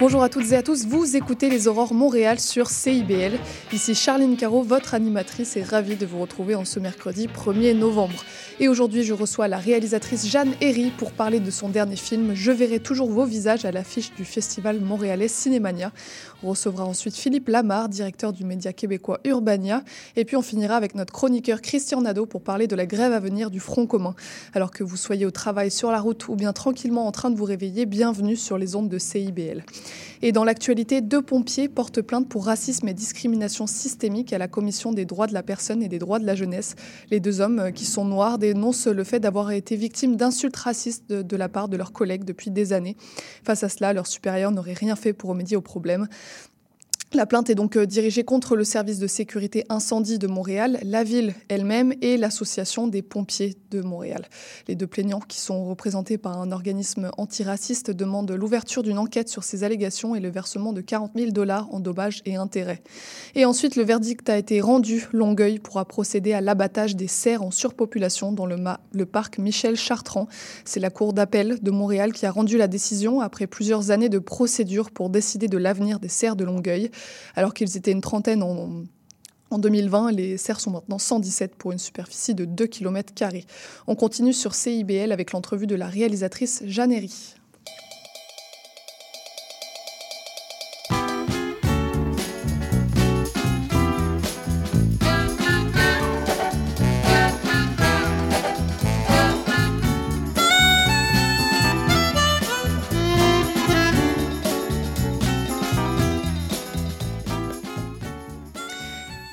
Bonjour à toutes et à tous, vous écoutez les Aurores Montréal sur CIBL. Ici Charline Caro, votre animatrice, et ravie de vous retrouver en ce mercredi 1er novembre. Et aujourd'hui, je reçois la réalisatrice Jeanne Herry pour parler de son dernier film Je verrai toujours vos visages à l'affiche du festival montréalais Cinémania. On recevra ensuite Philippe Lamar, directeur du média québécois Urbania. Et puis on finira avec notre chroniqueur Christian Nadeau pour parler de la grève à venir du Front commun. Alors que vous soyez au travail, sur la route ou bien tranquillement en train de vous réveiller, bienvenue sur les ondes de CIBL. Et dans l'actualité, deux pompiers portent plainte pour racisme et discrimination systémique à la Commission des droits de la personne et des droits de la jeunesse. Les deux hommes, euh, qui sont noirs, dénoncent le fait d'avoir été victimes d'insultes racistes de, de la part de leurs collègues depuis des années. Face à cela, leurs supérieurs n'auraient rien fait pour remédier au problème. La plainte est donc euh, dirigée contre le service de sécurité incendie de Montréal, la ville elle-même et l'association des pompiers de Montréal. Les deux plaignants, qui sont représentés par un organisme antiraciste, demandent l'ouverture d'une enquête sur ces allégations et le versement de 40 000 dollars en dommages et intérêts. Et ensuite, le verdict a été rendu. Longueuil pourra procéder à l'abattage des cerfs en surpopulation dans le, parc Michel Chartrand. C'est la Cour d'appel de Montréal qui a rendu la décision après plusieurs années de procédure pour décider de l'avenir des cerfs de Longueuil. Alors qu'ils étaient une trentaine en, en 2020, les serres sont maintenant 117 pour une superficie de 2 km. On continue sur CIBL avec l'entrevue de la réalisatrice Jeanne Herry.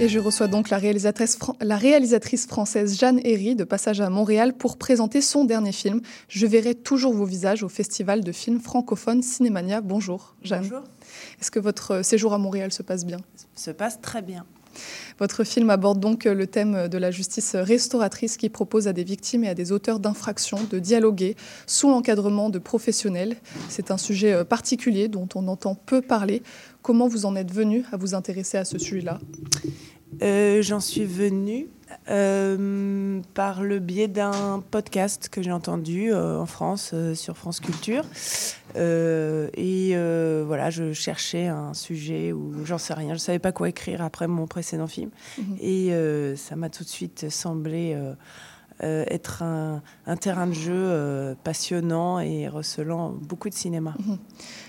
Et je reçois donc la réalisatrice, la réalisatrice française Jeanne Herry de passage à Montréal pour présenter son dernier film. Je verrai toujours vos visages au Festival de films francophones Cinémania. Bonjour Jeanne. Bonjour. Est-ce que votre séjour à Montréal se passe bien? Se passe très bien. Votre film aborde donc le thème de la justice restauratrice qui propose à des victimes et à des auteurs d'infractions de dialoguer sous l'encadrement de professionnels. C'est un sujet particulier dont on entend peu parler. Comment vous en êtes venu à vous intéresser à ce sujet-là? Euh, J'en suis venue euh, par le biais d'un podcast que j'ai entendu euh, en France sur France Culture. Et voilà, je cherchais un sujet où j'en sais rien, je savais pas quoi écrire après mon précédent film. Mhm. Et ça m'a tout de suite semblé être un, un terrain de jeu passionnant et recelant beaucoup de cinéma. Mhm.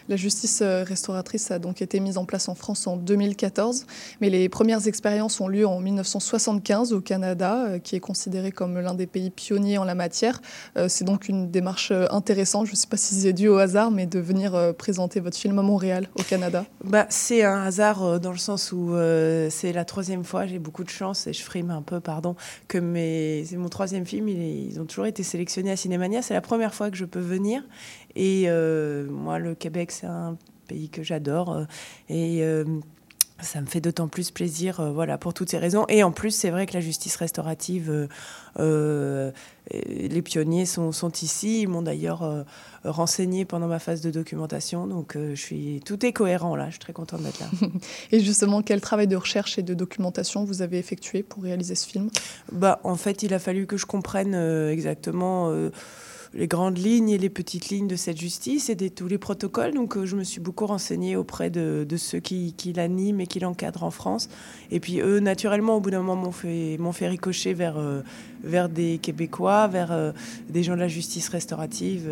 La justice euh, restauratrice a donc été mise en place en France en 2014, mais les premières expériences ont lieu en 1975 au Canada, euh, qui est considéré comme l'un des pays pionniers en la matière. Euh, C'est donc une démarche intéressante, je ne sais pas si c'est dû au hasard, mais de venir présenter votre film à Montréal, au Canada. Bah, c'est un hasard dans le sens où c'est la troisième fois, j'ai beaucoup de chance et je frime un peu, pardon, que mes... c'est mon troisième film, ils ont toujours été sélectionnés à Cinémania. C'est la première fois que je peux venir. Et moi, le Québec, c'est un pays que j'adore. euh, et. euh, ça me fait d'autant plus plaisir, euh, voilà, pour toutes ces raisons. Et en plus, c'est vrai que la justice restaurative, euh, euh, les pionniers sont, sont ici. Ils m'ont d'ailleurs renseigné pendant ma phase de documentation. Donc, je suis, tout est cohérent là. Je suis très contente d'être là. Et justement, quel travail de recherche et de documentation vous avez effectué pour réaliser ce film? Bah, en fait, il a fallu que je comprenne exactement les grandes lignes et les petites lignes de cette justice et des, tous les protocoles. Donc, euh, je me suis beaucoup renseignée auprès de, de ceux qui, qui l'animent et qui l'encadrent en France. Et puis, eux, naturellement, au bout d'un moment, m'ont fait, m'ont fait ricocher vers, euh, vers des Québécois, vers euh, des gens de la justice restaurative.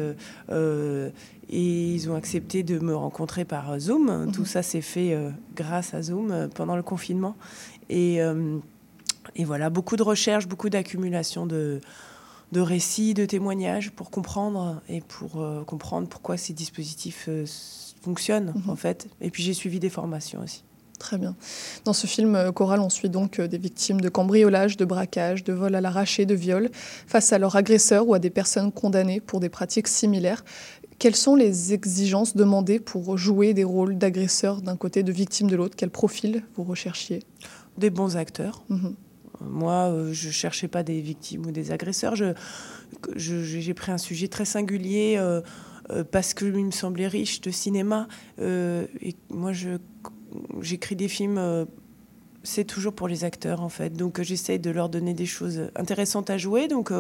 euh, et ils ont accepté de me rencontrer par Zoom. Tout ça s'est fait grâce à Zoom pendant le confinement. Et, et voilà, beaucoup de recherches, beaucoup d'accumulation de, de récits, de témoignages pour comprendre et pour euh, comprendre pourquoi ces dispositifs euh, fonctionnent Mhm. en fait. Et puis j'ai suivi des formations aussi. Très bien. Dans ce film, euh, Choral, on suit donc des victimes de cambriolage, de braquage, de vol à l'arraché, de viol, face à leurs agresseurs ou à des personnes condamnées pour des pratiques similaires. Quelles sont les exigences demandées pour jouer des rôles d'agresseurs d'un côté, de victimes de l'autre? Quel profil vous recherchiez? Des bons acteurs. Mhm. Moi, euh, je cherchais pas des victimes ou des agresseurs. Je, je- j'ai pris un sujet très singulier euh, euh, parce qu'il me semblait riche de cinéma. Euh, et moi, je, j'écris des films. euh, c'est toujours pour les acteurs en fait. Donc j'essaye de leur donner des choses intéressantes à jouer. Donc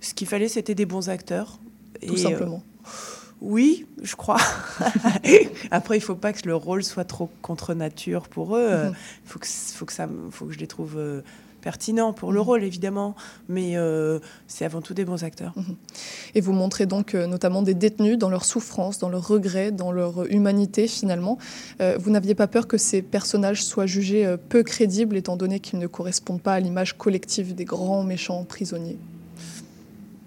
ce qu'il fallait, c'était des bons acteurs. Tout Et, simplement. oui, je crois. Après, il faut pas que le rôle soit trop contre nature pour eux. Il Mhm. faut, que, faut, que ça, faut que je les trouve pertinents pour le Mhm. rôle, évidemment. Mais euh, c'est avant tout des bons acteurs. Et vous montrez donc euh, notamment des détenus dans leur souffrance, dans leur regret, dans leur humanité finalement. Euh, vous n'aviez pas peur que ces personnages soient jugés peu crédibles étant donné qu'ils ne correspondent pas à l'image collective des grands méchants prisonniers?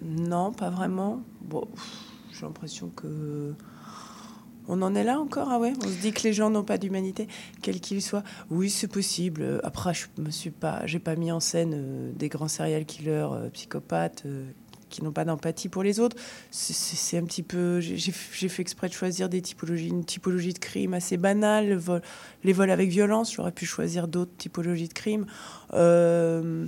Non, pas vraiment. Bon, j'ai l'impression que. On en est là encore, ah ouais On se dit que les gens n'ont pas d'humanité, quels qu'ils soient. Oui, c'est possible. Après, je me suis pas, j'ai pas mis en scène euh, des grands serial killers, euh, psychopathes, euh, qui n'ont pas d'empathie pour les autres. C'est- un petit peu. J'ai fait exprès de choisir des typologies, une typologie de crime assez banale, le vol- les vols avec violence. J'aurais pu choisir d'autres typologies de crimes. Euh,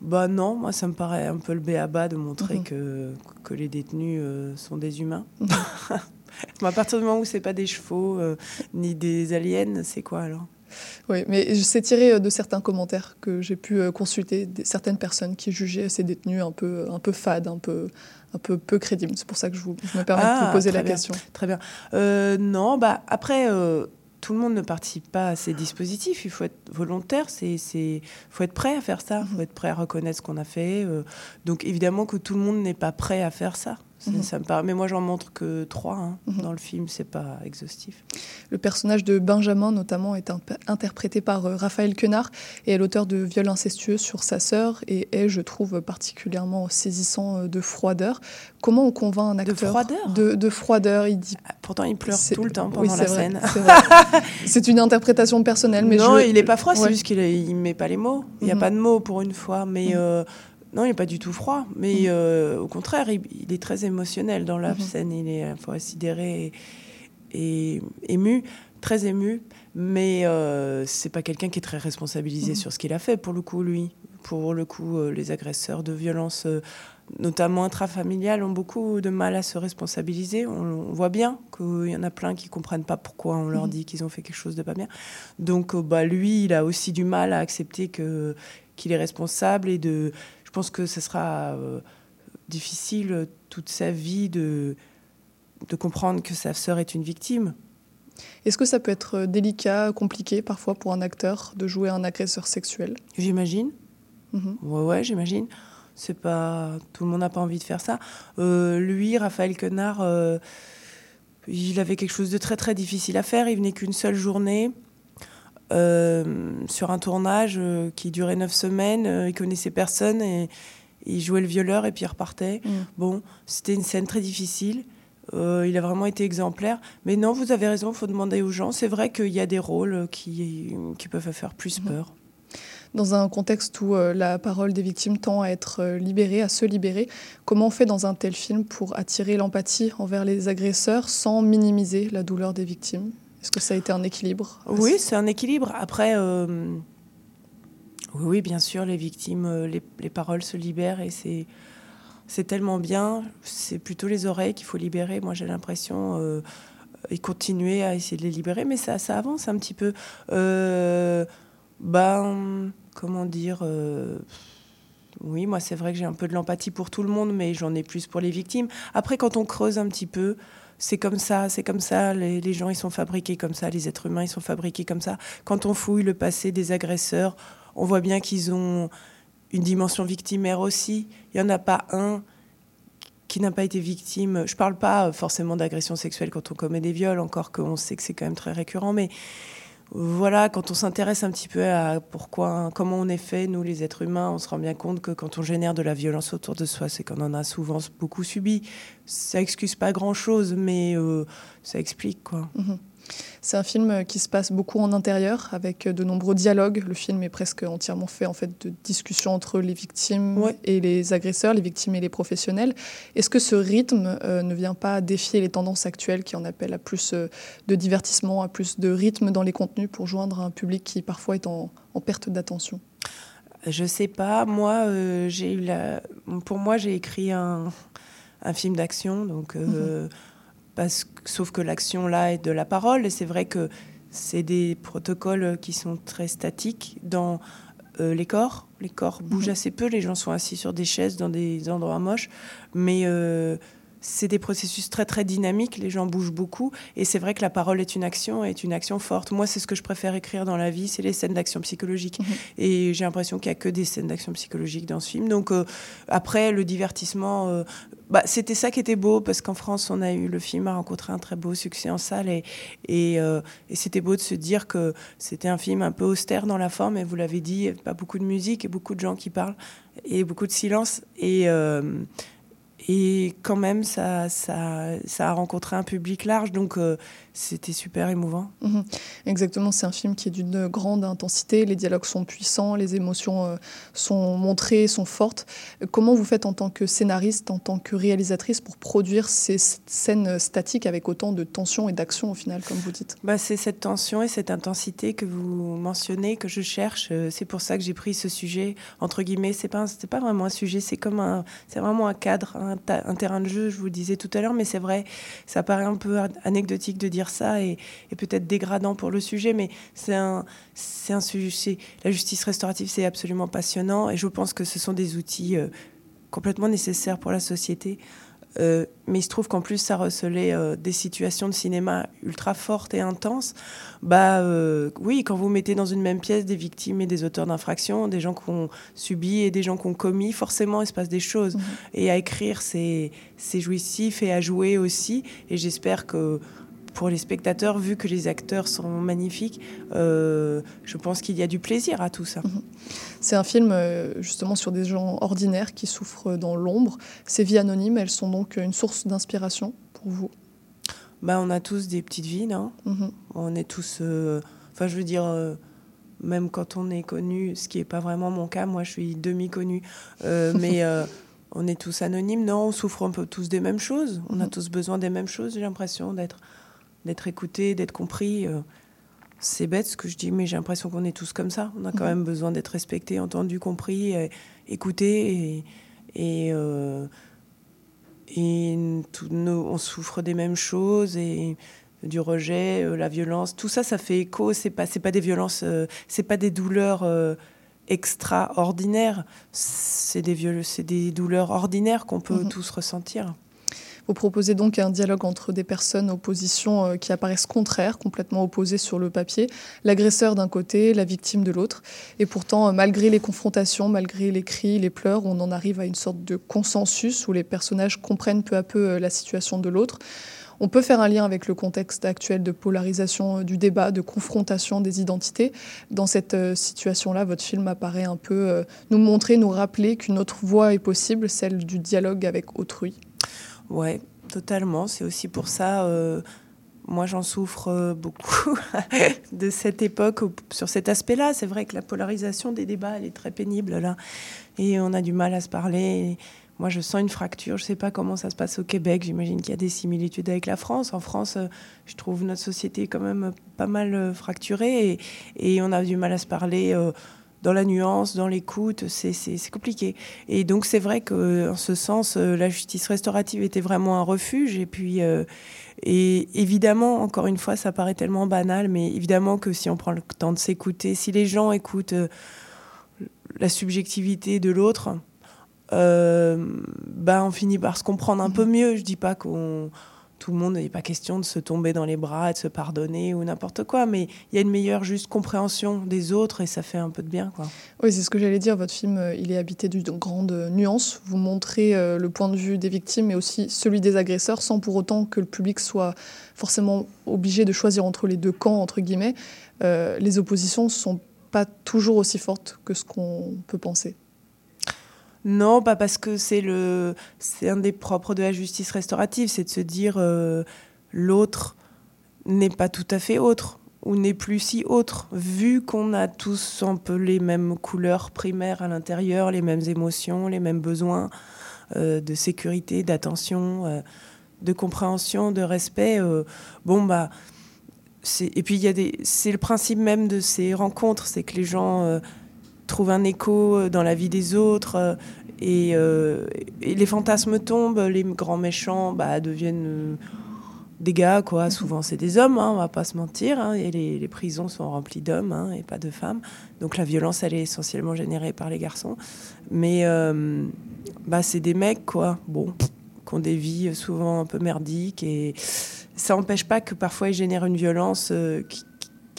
bah non, moi ça me paraît un peu le béaba de montrer Mhm. que, que les détenus euh, sont des humains. Mhm. À partir du moment où c'est pas des chevaux euh, ni des aliens, c'est quoi alors? Oui, mais c'est tiré euh, de certains commentaires que j'ai pu euh, consulter, certaines personnes qui jugeaient ces détenus un peu, un peu fades, un peu, un peu peu crédibles. C'est pour ça que je, vous, je me permets de Ah, vous poser très la bien. question. Très bien. Euh, non, bah après, euh, tout le monde ne participe pas à ces dispositifs. Il faut être volontaire, c'est, c'est, faut être prêt à faire ça. Il faut être prêt à reconnaître ce qu'on a fait. euh. donc évidemment que tout le monde n'est pas prêt à faire ça. Mhm. Mais moi, j'en montre que trois hein, Mhm. dans le film. C'est pas exhaustif. Le personnage de Benjamin, notamment, est interprété par euh, Raphaël Quenard et est l'auteur de Viols incestueux sur sa sœur et est, je trouve, particulièrement saisissant euh, de froideur. Comment on convainc un acteur froideur de, de froideur? Il dit Ah, Pourtant, il pleure tout le temps oui, pendant c'est la vrai, scène. c'est une interprétation personnelle, mais non, je- il est pas froid, c'est juste qu'il il met pas les mots. Il n'y a Mhm. pas de mots pour une fois, mais euh, non, il n'est pas du tout froid. Mais Mhm. euh, au contraire, il, il est très émotionnel dans la Mhm. scène. Il est à la fois sidéré et, et ému, très ému. Mais euh, c'est pas quelqu'un qui est très responsabilisé Mhm. sur ce qu'il a fait pour le coup, lui. Pour le coup, euh, les agresseurs de violences, euh, notamment intrafamiliales, ont beaucoup de mal à se responsabiliser. On, on voit bien qu'il y en a plein qui comprennent pas pourquoi on leur Mhm. dit qu'ils ont fait quelque chose de pas bien. Donc, bah, lui, il a aussi du mal à accepter que qu'il est responsable et de. Je pense que ce sera euh, difficile euh, toute sa vie de de comprendre que sa sœur est une victime. Est-ce que ça peut être euh, délicat, compliqué parfois pour un acteur de jouer un agresseur sexuel? J'imagine. Mhm. Ouais, ouais, j'imagine. C'est pas tout le monde n'a pas envie de faire ça. Euh, lui, Raphaël Quenard, euh, il avait quelque chose de très très difficile à faire. Il venait qu'une seule journée sur un tournage euh, qui durait neuf semaines. Euh, il connaissait personne et il jouait le violeur et puis il repartait. Mhm. Bon, c'était une scène très difficile. Euh, il a vraiment été exemplaire. Mais non, vous avez raison, il faut demander aux gens. C'est vrai qu'il y a des rôles qui, qui peuvent faire plus Mhm. peur. Dans un contexte où euh, la parole des victimes tend à être euh, libérée, à se libérer, comment on fait dans un tel film pour attirer l'empathie envers les agresseurs sans minimiser la douleur des victimes? Est-ce que ça a été un équilibre Oui, c'est un équilibre. Après, euh, oui, oui, bien sûr, les victimes, euh, les, les paroles se libèrent et c'est c'est tellement bien. C'est plutôt les oreilles qu'il faut libérer. Moi, j'ai l'impression euh, et continuer à essayer de les libérer, mais ça, ça avance un petit peu. Euh, ben, comment dire Oui, moi, c'est vrai que j'ai un peu de l'empathie pour tout le monde, mais j'en ai plus pour les victimes. Après, quand on creuse un petit peu, c'est comme ça, c'est comme ça. Les, gens, ils sont fabriqués comme ça. Les êtres humains, ils sont fabriqués comme ça. Quand on fouille le passé des agresseurs, on voit bien qu'ils ont une dimension victimaire aussi. Il n'y en a pas un qui n'a pas été victime. Je ne parle pas forcément d'agression sexuelle quand on commet des viols, encore qu'on sait que c'est quand même très récurrent, mais voilà, quand on s'intéresse un petit peu à pourquoi, comment on est fait, nous les êtres humains, on se rend bien compte que quand on génère de la violence autour de soi, c'est qu'on en a souvent beaucoup subi. Ça excuse pas grand-chose, mais euh, ça explique quoi. Mhm. C'est un film qui se passe beaucoup en intérieur, avec de nombreux dialogues. Le film est presque entièrement fait en fait de discussions entre les victimes et les agresseurs, les victimes et les professionnels. Est-ce que ce rythme euh, ne vient pas défier les tendances actuelles qui en appellent à plus euh, de divertissement, à plus de rythme dans les contenus pour joindre un public qui parfois est en, perte d'attention? Je sais pas. Moi, euh, j'ai eu la... pour moi, j'ai écrit un, film d'action, donc. Mhm parce, sauf que l'action là est de la parole, et c'est vrai que c'est des protocoles qui sont très statiques dans euh, les corps. Les corps bougent mhm. assez peu, les gens sont assis sur des chaises dans des endroits moches, mais euh, c'est des processus très très dynamiques, les gens bougent beaucoup et c'est vrai que la parole est une action, est une action forte. Moi, c'est ce que je préfère écrire dans la vie, c'est les scènes d'action psychologique. Mhm. Et j'ai l'impression qu'il n'y a que des scènes d'action psychologique dans ce film. Donc euh, après, le divertissement, euh, bah, c'était ça qui était beau parce qu'en France, on a eu le film a rencontré un très beau succès en salle et, et, euh, et c'était beau de se dire que c'était un film un peu austère dans la forme et vous l'avez dit, pas beaucoup de musique et beaucoup de gens qui parlent et beaucoup de silence et et quand même, ça, ça, ça, a rencontré un public large, donc euh, c'était super émouvant. Mhm. Exactement, c'est un film qui est d'une grande intensité, les dialogues sont puissants, les émotions euh, sont montrées, sont fortes. Comment vous faites en tant que scénariste, en tant que réalisatrice, pour produire ces scènes statiques avec autant de tension et d'action au final, comme vous dites? Bah, C'est cette tension et cette intensité que vous mentionnez, que je cherche. Euh, c'est pour ça que j'ai pris ce sujet, entre guillemets, c'est pas, pas vraiment un sujet, c'est comme un, c'est vraiment un cadre, un un, terrain de jeu, je vous le disais tout à l'heure, mais c'est vrai, ça paraît un peu anecdotique de dire ça et, peut-être dégradant pour le sujet, mais c'est un, c'est un sujet. La justice restaurative, c'est absolument passionnant et je pense que ce sont des outils euh, complètement nécessaires pour la société. Euh, mais il se trouve qu'en plus, ça recelait euh, des situations de cinéma ultra fortes et intenses. Bah euh, oui, quand vous mettez dans une même pièce des victimes et des auteurs d'infractions, des gens qui ont subi et des gens qui ont commis, forcément, il se passe des choses. Mmh. Et à écrire, c'est jouissif et à jouer aussi. Et j'espère que pour les spectateurs, vu que les acteurs sont magnifiques, euh, je pense qu'il y a du plaisir à tout ça. Mhm. C'est un film euh, justement sur des gens ordinaires qui souffrent dans l'ombre. Ces vies anonymes, elles sont donc une source d'inspiration pour vous? Bah, On a tous des petites vies, non? Mhm. On est tous... Euh, enfin, je veux dire même quand on est connu, ce qui n'est pas vraiment mon cas, moi je suis demi-connu, mais on est tous anonymes, non, on souffre un peu tous des mêmes choses, on a mhm. tous besoin des mêmes choses, j'ai l'impression d'être d'être écouté, d'être compris. Euh, c'est bête ce que je dis, mais j'ai l'impression qu'on est tous comme ça. On a quand mhm. même besoin d'être respecté, entendu, compris, écouté. Et, et, euh, on souffre des mêmes choses et du rejet, euh, la violence. Tout ça, ça fait écho. C'est pas, c'est pas des violences, c'est pas des douleurs extraordinaires. C'est des, c'est des douleurs ordinaires qu'on peut mhm. tous ressentir. Vous proposez donc un dialogue entre des personnes aux positions euh, qui apparaissent contraires, complètement opposées sur le papier, l'agresseur d'un côté, la victime de l'autre. Et pourtant, euh, malgré les confrontations, malgré les cris, les pleurs, on en arrive à une sorte de consensus où les personnages comprennent peu à peu euh, la situation de l'autre. On peut faire un lien avec le contexte actuel de polarisation du débat, de confrontation des identités. Dans cette situation-là, votre film apparaît un peu nous montrer, nous rappeler qu'une autre voie est possible, celle du dialogue avec autrui. Ouais, totalement. C'est aussi pour ça, euh, moi j'en souffre euh, beaucoup de cette époque sur cet aspect-là. C'est vrai que la polarisation des débats, elle est très pénible là. Et on a du mal à se parler. moi, je sens une fracture. Je ne sais pas comment ça se passe au Québec. J'imagine qu'il y a des similitudes avec la France. En France, euh, je trouve notre société quand même pas mal fracturée et, et on a du mal à se parler dans la nuance, dans l'écoute, c'est compliqué. Et donc c'est vrai qu'en ce sens, euh, la justice restaurative était vraiment un refuge. Et puis, euh, et évidemment, encore une fois, ça paraît tellement banal, mais évidemment que si on prend le temps de s'écouter, si les gens écoutent euh, la subjectivité de l'autre, ben on finit par se comprendre un peu mieux. Je dis pas qu'on tout le monde, n'est pas question de se tomber dans les bras, de se pardonner ou n'importe quoi, mais il y a une meilleure juste compréhension des autres et ça fait un peu de bien. Quoi. Oui, c'est ce que j'allais dire. Votre film, euh, il est habité d'une grande nuance. Vous montrez euh, le point de vue des victimes, mais aussi celui des agresseurs, sans pour autant que le public soit forcément obligé de choisir entre les deux camps, entre guillemets. Euh, les oppositions ne sont pas toujours aussi fortes que ce qu'on peut penser. Non, pas parce que c'est le, c'est un des propres de la justice restaurative, c'est de se dire euh, l'autre n'est pas tout à fait autre ou n'est plus si autre, vu qu'on a tous un peu les mêmes couleurs primaires à l'intérieur, les mêmes émotions, les mêmes besoins euh, de sécurité, d'attention, euh, de compréhension, de respect. Bon, bah. Et puis, il y a des... c'est le principe même de ces rencontres, c'est que les gens trouvent un écho dans la vie des autres. Et, et, les fantasmes tombent, les grands méchants bah, deviennent des gars, quoi. Souvent, c'est des hommes, hein, on va pas se mentir. Hein, et les, prisons sont remplies d'hommes hein, et pas de femmes. Donc la violence, elle est essentiellement générée par les garçons. Mais euh, bah, c'est des mecs, quoi. Bon, qui ont des vies souvent un peu merdiques. Et ça n'empêche pas que parfois ils génèrent une violence euh, qui,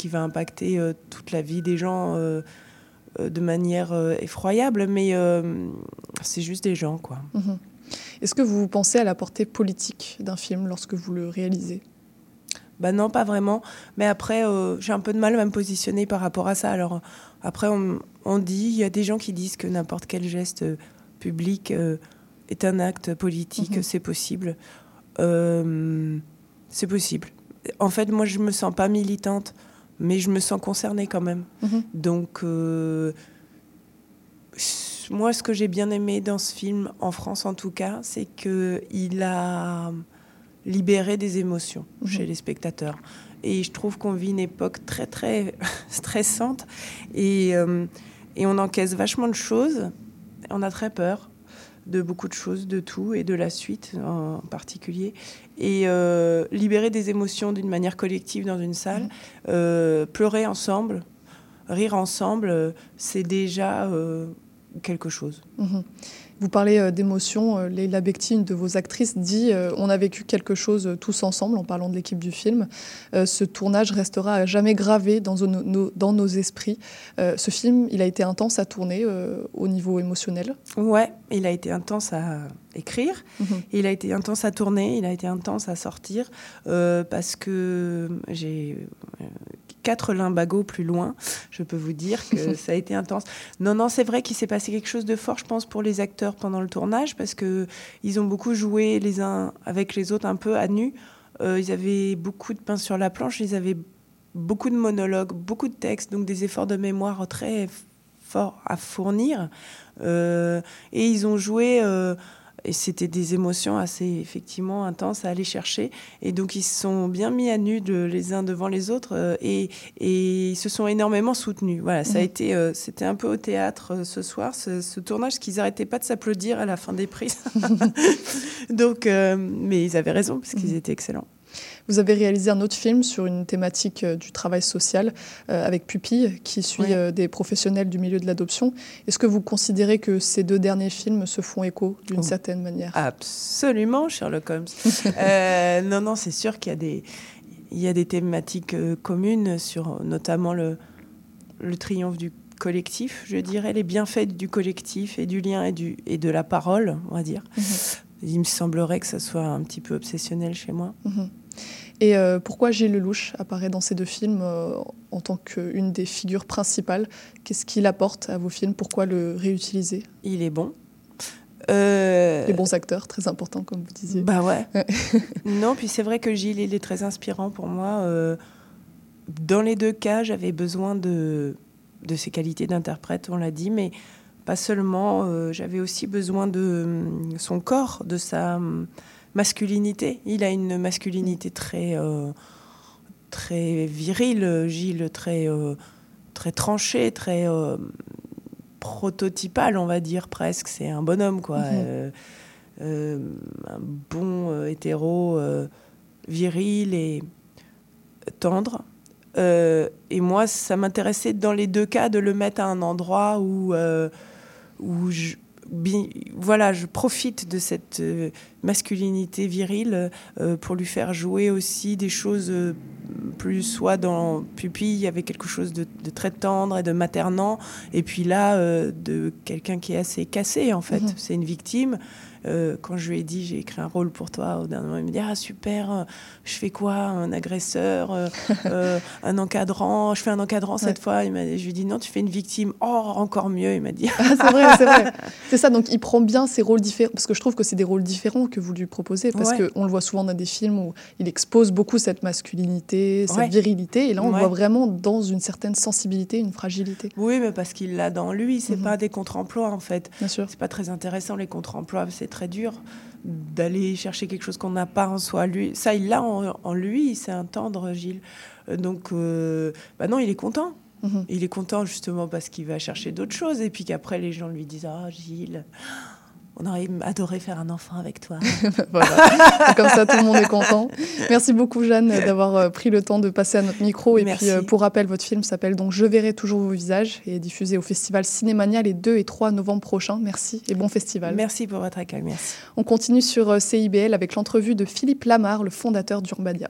va impacter euh, toute la vie des gens de manière effroyable. Mais c'est juste des gens, quoi. Mm-hmm. Est-ce que vous pensez à la portée politique d'un film lorsque vous le réalisez? Bah non, pas vraiment. Mais après, euh, j'ai un peu de mal à me positionner par rapport à ça. Alors après, on, dit, il y a des gens qui disent que n'importe quel geste euh, public euh, est un acte politique. Mhm. C'est possible. c'est possible. En fait, moi, je me sens pas militante, mais je me sens concernée quand même. Mhm. Donc moi, ce que j'ai bien aimé dans ce film, en France en tout cas, c'est qu'il a libéré des émotions mhm. chez les spectateurs. Et je trouve qu'on vit une époque très, très stressante. Et, euh, et on encaisse vachement de choses. On a très peur de beaucoup de choses, de tout, et de la suite en particulier. Et euh, libérer des émotions d'une manière collective dans une salle, mhm. euh, pleurer ensemble, rire ensemble, c'est déjà quelque chose. Mhm. Vous parlez euh, d'émotion. Euh, Leila Bekti, une de vos actrices, dit euh, On a vécu quelque chose tous ensemble en parlant de l'équipe du film. ce tournage restera jamais gravé dans nos, dans nos esprits. ce film, il a été intense à tourner au niveau émotionnel? Ouais, il a été intense à écrire, mhm. il a été intense à tourner, il a été intense à sortir parce que j'ai quatre limbagos plus loin, je peux vous dire que ça a été intense. Non, non, c'est vrai qu'il s'est passé quelque chose de fort, je pense, pour les acteurs pendant le tournage, parce que ils ont beaucoup joué les uns avec les autres un peu à nu. Euh, ils avaient beaucoup de pain sur la planche, ils avaient beaucoup de monologues, beaucoup de textes, donc des efforts de mémoire très forts à fournir. Euh, et ils ont joué. Euh, et c'était des émotions assez effectivement intenses à aller chercher. Et donc ils se sont bien mis à nu de, les uns devant les autres euh, et, et, ils se sont énormément soutenus. Voilà, ça a mhm. été, euh, c'était un peu au théâtre euh, ce soir, ce, ce tournage, qu'ils n'arrêtaient pas de s'applaudir à la fin des prises. donc, mais ils avaient raison parce qu'ils mhm. étaient excellents. Vous avez réalisé un autre film sur une thématique euh, du travail social euh, avec Pupille, qui suit euh, des professionnels du milieu de l'adoption. Est-ce que vous considérez que ces deux derniers films se font écho d'une oh. certaine manière? Absolument, Sherlock Holmes. non, non, c'est sûr qu'il y a des, il y a des thématiques communes sur notamment le, le triomphe du collectif, je dirais, les bienfaits du collectif et du lien et, du, et de la parole, on va dire. Mhm. Il me semblerait que ça soit un petit peu obsessionnel chez moi. Mhm. Et euh, pourquoi Gilles Lelouch apparaît dans ces deux films euh, en tant qu'une des figures principales? Qu'est-ce qu'il apporte à vos films? Pourquoi le réutiliser? Il est bon. Euh... Les bons acteurs, très important, comme vous disiez. Bah ouais. non, puis c'est vrai que Gilles, il est très inspirant pour moi. Dans les deux cas, j'avais besoin de, de ses qualités d'interprète, on l'a dit, mais pas seulement. j'avais aussi besoin de son corps, de sa masculinité. Il a une masculinité très, euh, très virile, Gilles, très, euh, très tranché, très euh, prototypal, on va dire presque. C'est un bonhomme, quoi. Mhm. un bon hétéro viril et tendre. et moi, ça m'intéressait dans les deux cas de le mettre à un endroit où, où je, voilà, je profite de cette euh, masculinité virile euh, pour lui faire jouer aussi des choses euh, plus soit dans Pupille, il y avait quelque chose de, très tendre et de maternant, et puis là, de quelqu'un qui est assez cassé en fait. Mhm. C'est une victime euh, quand je lui ai dit j'ai écrit un rôle pour toi, au dernier moment, il me dit ah super, euh, je fais quoi Un agresseur, euh, un encadrant, je fais un encadrant cette fois. Il je lui ai dit non, tu fais une victime. Oh, encore mieux, il m'a dit. Ah, c'est vrai, c'est vrai. C'est ça, donc il prend bien ses rôles différents, parce que je trouve que c'est des rôles différents que vous lui proposez, parce Ouais. qu'on le voit souvent dans des films où il expose beaucoup cette masculinité, cette Ouais. virilité, et là on le voit vraiment dans une certaine sensibilité, une fragilité, Oui, mais parce qu'il l'a dans lui, c'est Mhm. pas des contre-emplois en fait. bien sûr. C'est pas très intéressant les contre-emplois, c'est très dur d'aller chercher quelque chose qu'on n'a pas en soi. Lui, ça, il l'a en, en lui, c'est un tendre, Gilles. Euh, Donc, euh, bah non, il est content. Mhm. Il est content justement parce qu'il va chercher d'autres choses et puis qu'après les gens lui disent Ah, Gilles, on aurait adoré faire un enfant avec toi. voilà. Comme ça, tout le monde est content. Merci beaucoup, Jeanne, d'avoir euh, pris le temps de passer à notre micro. Et Merci. puis, euh, pour rappel, votre film s'appelle donc Je verrai toujours vos visages et est diffusé au festival Cinémania les 2 et 3 novembre prochains. Merci et bon festival. Merci pour votre accueil, merci. On continue sur euh, CIBL avec l'entrevue de Philippe Lamar, le fondateur d'Urbania.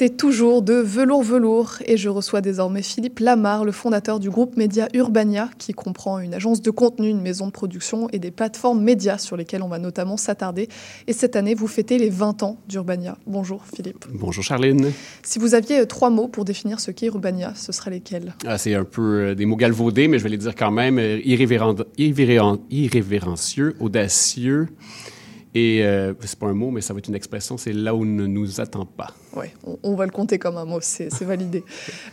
C'était toujours de velours velours et je reçois désormais Philippe Lamar, le fondateur du groupe média Urbania, qui comprend une agence de contenu, une maison de production et des plateformes médias sur lesquelles on va notamment s'attarder. Et cette année, vous fêtez les 20 ans d'Urbania. Bonjour Philippe. Bonjour Charline. Si vous aviez euh, trois mots pour définir ce qu'est Urbania, ce seraient lesquels? Ah, c'est un peu euh, des mots galvaudés, mais je vais les dire quand même. Euh, irrévérend- irrévérend- irrévérencieux, audacieux. Et euh, c'est pas un mot, mais ça va être une expression, c'est là où on ne nous attend pas. Oui, on, va le compter comme un mot, c'est c'est validé.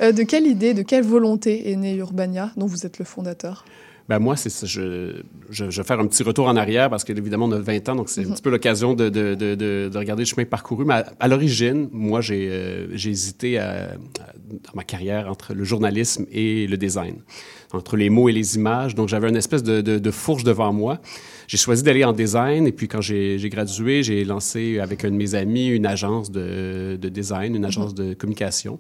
Euh, de quelle idée, de quelle volonté est née Urbania, dont vous êtes le fondateur? Ben moi, c'est. Je, je, je vais faire un petit retour en arrière parce qu'évidemment, on a 20 ans, donc c'est un petit peu l'occasion de, de, de, de, de regarder le chemin parcouru. Mais à, l'origine, moi, j'ai euh, hésité à- dans ma carrière entre le journalisme et le design, entre les mots et les images. Donc, j'avais une espèce de, de, fourche devant moi. J'ai choisi d'aller en design et puis quand j'ai gradué, j'ai lancé avec un de mes amis une agence de, de design, une agence de communication.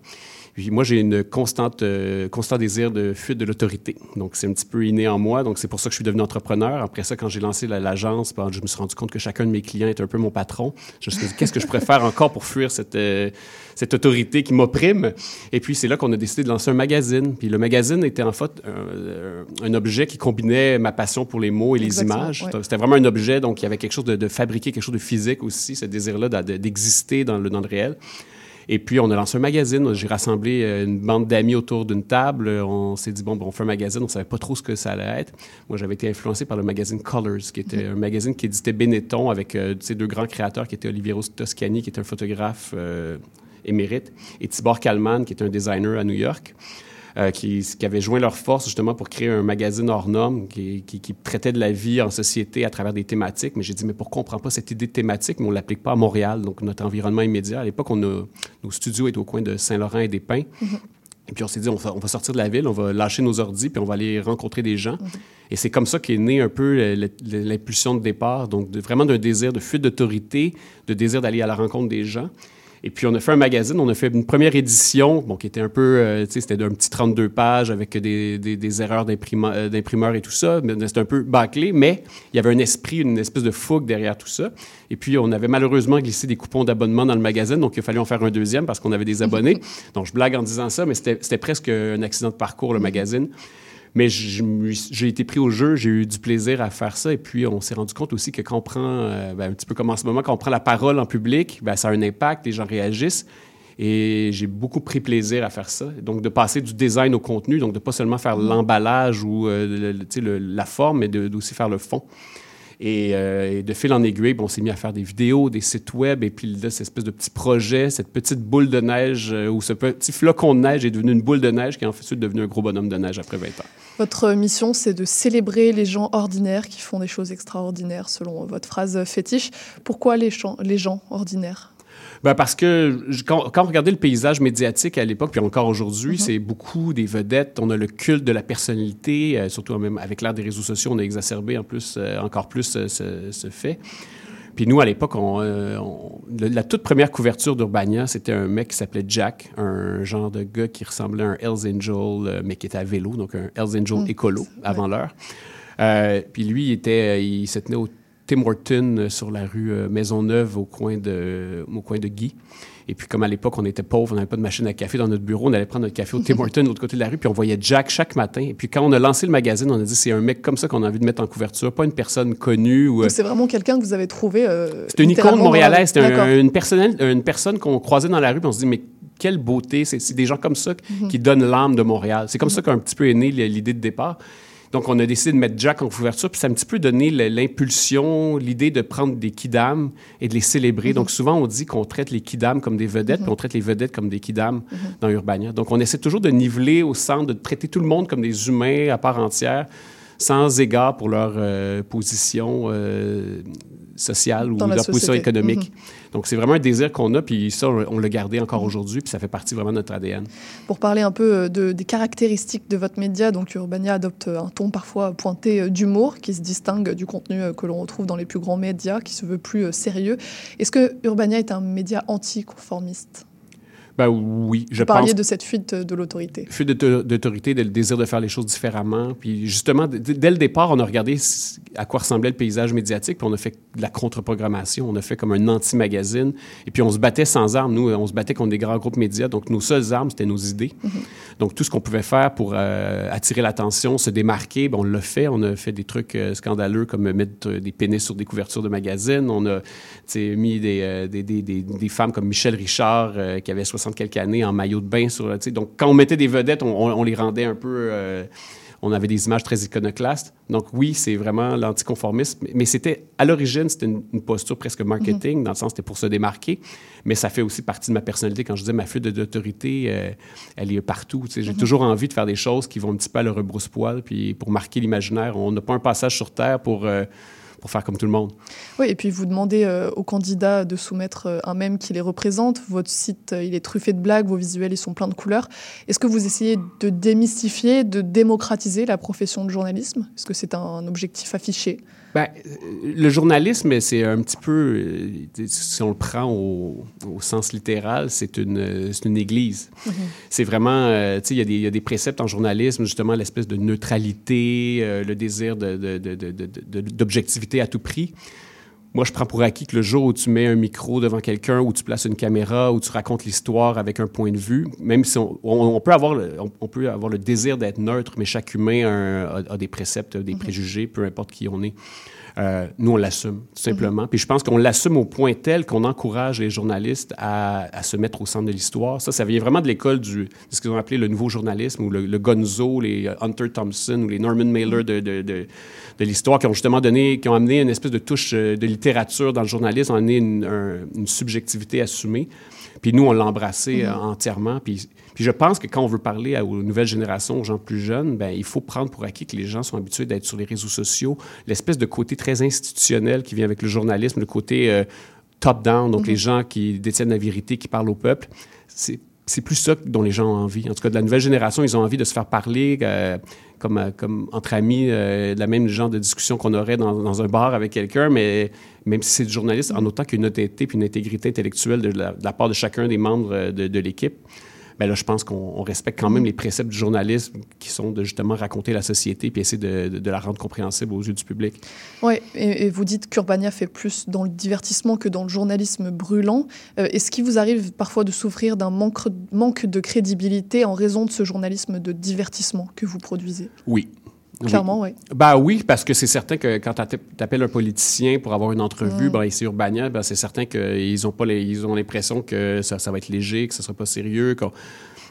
Puis moi, j'ai une constante, euh, constant désir de fuite de l'autorité. Donc, c'est un petit peu inné en moi. Donc, c'est pour ça que je suis devenu entrepreneur. Après ça, quand j'ai lancé la- l'agence, ben, je me suis rendu compte que chacun de mes clients est un peu mon patron. Je me suis dit, qu'est-ce que je pourrais faire encore pour fuir cette, euh, cette autorité qui m'opprime? Et puis, c'est là qu'on a décidé de lancer un magazine. Puis, le magazine était en fait euh, un objet qui combinait ma passion pour les mots et les images. ouais. C'était vraiment un objet. Donc, il y avait quelque chose de, de fabriqué, quelque chose de physique aussi, ce désir-là d'exister dans le, dans le réel. Et puis, on a lancé un magazine. J'ai rassemblé euh, une bande d'amis autour d'une table. On s'est dit, bon, ben, on fait un magazine. On savait pas trop ce que ça allait être. Moi, j'avais été influencé par le magazine Colors, qui était un magazine qui éditait Benetton avec euh, ces deux grands créateurs qui étaient Oliviero Toscani, qui est un photographe euh, émérite, et Tibor Kalman, qui est un designer à New York. Euh, qui, avaient joint leurs forces justement pour créer un magazine hors norme qui, traitait de la vie en société à travers des thématiques. Mais j'ai dit, mais pourquoi on ne prend pas cette idée de thématique, mais on ne l'applique pas à Montréal, donc notre environnement immédiat? À l'époque, on a, nos studios étaient au coin de Saint-Laurent et des Pins. Et puis on s'est dit, on va, sortir de la ville, on va lâcher nos ordis, puis on va aller rencontrer des gens. Et c'est comme ça qu'est née un peu l'impulsion de départ, donc vraiment d'un désir de fuite d'autorité, de désir d'aller à la rencontre des gens. Et puis on a fait un magazine, on a fait une première édition, bon, qui était un peu, euh, tu sais, c'était d'un petit 32 pages avec des, des- des erreurs euh, d'imprimeur et tout ça, c'était un peu bâclé, mais il y avait un esprit, une espèce de fougue derrière tout ça. Et puis on avait malheureusement glissé des coupons d'abonnement dans le magazine, donc il a fallu en faire un deuxième parce qu'on avait des abonnés. donc je blague en disant ça, mais c'était c'était presque un accident de parcours, le magazine. Mais j'ai été pris au jeu, j'ai eu du plaisir à faire ça. Et puis, on s'est rendu compte aussi que quand on prend, euh, ben, un petit peu comme en ce moment, quand on prend la parole en public, ben, ça a un impact, les gens réagissent. Et j'ai beaucoup pris plaisir à faire ça. Donc, de passer du design au contenu, donc de pas seulement faire l'emballage ou euh, le- la forme, mais d'aussi faire le fond. Et, euh, et de fil en aiguille, bon, on s'est mis à faire des vidéos, des sites web, et puis là, cette espèce de petit projet, cette petite boule de neige, euh, ou ce petit flocon de neige est devenu une boule de neige qui est ensuite devenu un gros bonhomme de neige après 20 ans. Votre mission, c'est de célébrer les gens ordinaires qui font des choses extraordinaires, selon votre phrase fétiche. Pourquoi les gens ordinaires? Ben parce que quand, quand on regardait le paysage médiatique à l'époque, puis encore aujourd'hui, c'est beaucoup des vedettes. On a le culte de la personnalité, euh, surtout même avec l'ère des réseaux sociaux, on a exacerbé en plus, euh, encore plus euh, ce, ce fait. Puis nous, à l'époque, on, on- le- la toute première couverture d'Urbania, c'était un mec qui s'appelait Jack, un genre de gars qui ressemblait à un Hells Angel, mais qui était à vélo, donc un Hells Angel écolo avant l'heure. Euh, puis lui, il, était, il se tenait au Tim Horton euh, sur la rue euh, Maisonneuve au coin de, au coin de Guy. Et puis, comme à l'époque, on était pauvres, on n'avait pas de machine à café dans notre bureau, on allait prendre notre café au Tim Horton de l'autre côté de la rue, puis on voyait Jack chaque matin. Et puis, quand on a lancé le magazine, on a dit c'est un mec comme ça qu'on a envie de mettre en couverture, pas une personne connue. Ou, euh, c'est vraiment quelqu'un que vous avez trouvé. euh, c'était une icône montréalaise, c'était un- une, personnelle- une personne qu'on croisait dans la rue, puis on se dit, mais quelle beauté, c'est des gens comme ça Mhm. qui donnent l'âme de Montréal. C'est comme ça qu'un petit peu est née l'idée de départ. Donc, on a décidé de mettre Jack en couverture, puis ça a un petit peu donné l'impulsion, l'idée de prendre des kidam et de les Mhm. célébrer. Donc, souvent, on dit qu'on traite les kidam comme des vedettes, puis on traite les vedettes comme des kidam Mhm. dans Urbania. Donc, on essaie toujours de niveler au centre, de traiter tout le monde comme des humains à part entière, sans égard pour leur euh, position euh, sociale ou leur position économique. Donc, c'est vraiment un désir qu'on a, puis ça, on l'a gardé encore aujourd'hui, puis ça fait partie vraiment de notre ADN. Pour parler un peu euh, de, des caractéristiques de votre média, donc Urbania adopte un ton parfois pointé d'humour qui se distingue du contenu que l'on retrouve dans les plus grands médias, qui se veut plus sérieux. Est-ce que Urbania est un média anticonformiste? Ben oui, je Vous parliez pense. de cette fuite de l'autorité. fuite d'auto- d'autorité, de- le désir de faire les choses différemment. Puis justement, dès le départ, on a regardé à quoi ressemblait le paysage médiatique, puis on a fait de la contre-programmation, on a fait comme un anti-magazine, et puis on se battait sans armes. Nous, on se battait contre des grands groupes médias, donc nos seules armes, c'était nos idées. Donc tout ce qu'on pouvait faire pour euh, attirer l'attention, se démarquer, ben, on l'a fait. On a fait des trucs euh, scandaleux comme mettre euh, des pénis sur des couvertures de magazines. On a mis des, euh, des, des, des, des femmes comme Michel Richard, qui avait 60 quelques années, en maillot de bain. Sur, donc quand on mettait des vedettes, on, on- on les rendait un peu... euh, on avait des images très iconoclastes. Donc oui, c'est vraiment l'anticonformisme, mais c'était à l'origine, c'était une, une posture presque marketing, dans le sens c'était pour se démarquer, mais ça fait aussi partie de ma personnalité. Quand je disais ma fuite d'autorité, euh, elle est partout. Tu sais, J'ai toujours envie de faire des choses qui vont un petit peu à le rebrousse-poil, puis pour marquer l'imaginaire. On n'a pas un passage sur Terre pour, euh, faire comme tout le monde. Oui, et puis vous demandez euh, aux candidats de soumettre euh, un mème qui les représente. Votre site, euh, il est truffé de blagues, vos visuels, ils sont pleins de couleurs. Est-ce que vous essayez de démystifier, de démocratiser la profession de journalisme? Est-ce que c'est un objectif affiché? Ben, euh, le journalisme, c'est un petit peu, euh, si on le prend au, au sens littéral, c'est une, euh, une église. C'est vraiment, euh, tu sais, il y, a des- il y a des préceptes en journalisme, justement, l'espèce de neutralité, euh, le désir de- de- de- d'objectivité à tout prix. Moi, je prends pour acquis que le jour où tu mets un micro devant quelqu'un, où tu places une caméra, où tu racontes l'histoire avec un point de vue, même si on, on- on peut, avoir le, on, on peut avoir le désir d'être neutre, mais chaque humain a, un- a- a des préceptes, des préjugés, peu importe qui on est. Euh, nous, on l'assume, tout simplement. Puis je pense qu'on l'assume au point tel qu'on encourage les journalistes à, à se mettre au centre de l'histoire. Ça, ça vient vraiment de l'école du, de ce qu'ils ont appelé le nouveau journalisme, ou le, le Gonzo, les euh, Hunter Thompson, ou les Norman Mailer de, de, de, de l'histoire, qui ont justement donné, qui ont amené une espèce de touche euh, de littérature dans le journalisme, ont amené une, un- une subjectivité assumée. Puis nous, on l'a embrassé euh, entièrement. Puis, puis je pense que quand on veut parler à- aux nouvelles générations, aux gens plus jeunes, ben, il faut prendre pour acquis que les gens sont habitués d'être sur les réseaux sociaux. L'espèce de côté très institutionnel qui vient avec le journalisme, le côté euh, top-down, donc les gens qui détiennent la vérité, qui parlent au peuple, c'est c'est plus ça dont les gens ont envie. En tout cas, de la nouvelle génération, ils ont envie de se faire parler euh, comme, euh, comme entre amis, euh, la même genre de discussion qu'on aurait dans, dans un bar avec quelqu'un, mais même si c'est du journaliste, en autant qu'une honnêteté puis une intégrité intellectuelle de la, de la part de chacun des membres euh, de, de l'équipe, ben là, je pense qu'on on respecte quand même les préceptes du journalisme qui sont de justement raconter la société puis essayer de, de- de la rendre compréhensible aux yeux du public. Oui, et, et vous dites qu'Urbania fait plus dans le divertissement que dans le journalisme brûlant. Euh, Est-ce qu'il vous arrive parfois de souffrir d'un manque, manque de crédibilité en raison de ce journalisme de divertissement que vous produisez? Oui. Clairement, oui. Ben oui, parce que c'est certain que quand tu appelles un politicien pour avoir une entrevue, Mm. ben, ici Urbania, ben, c'est certain qu'ils ont pas les- ils ont l'impression que ça, ça va être léger, que ce sera pas sérieux, qu'on-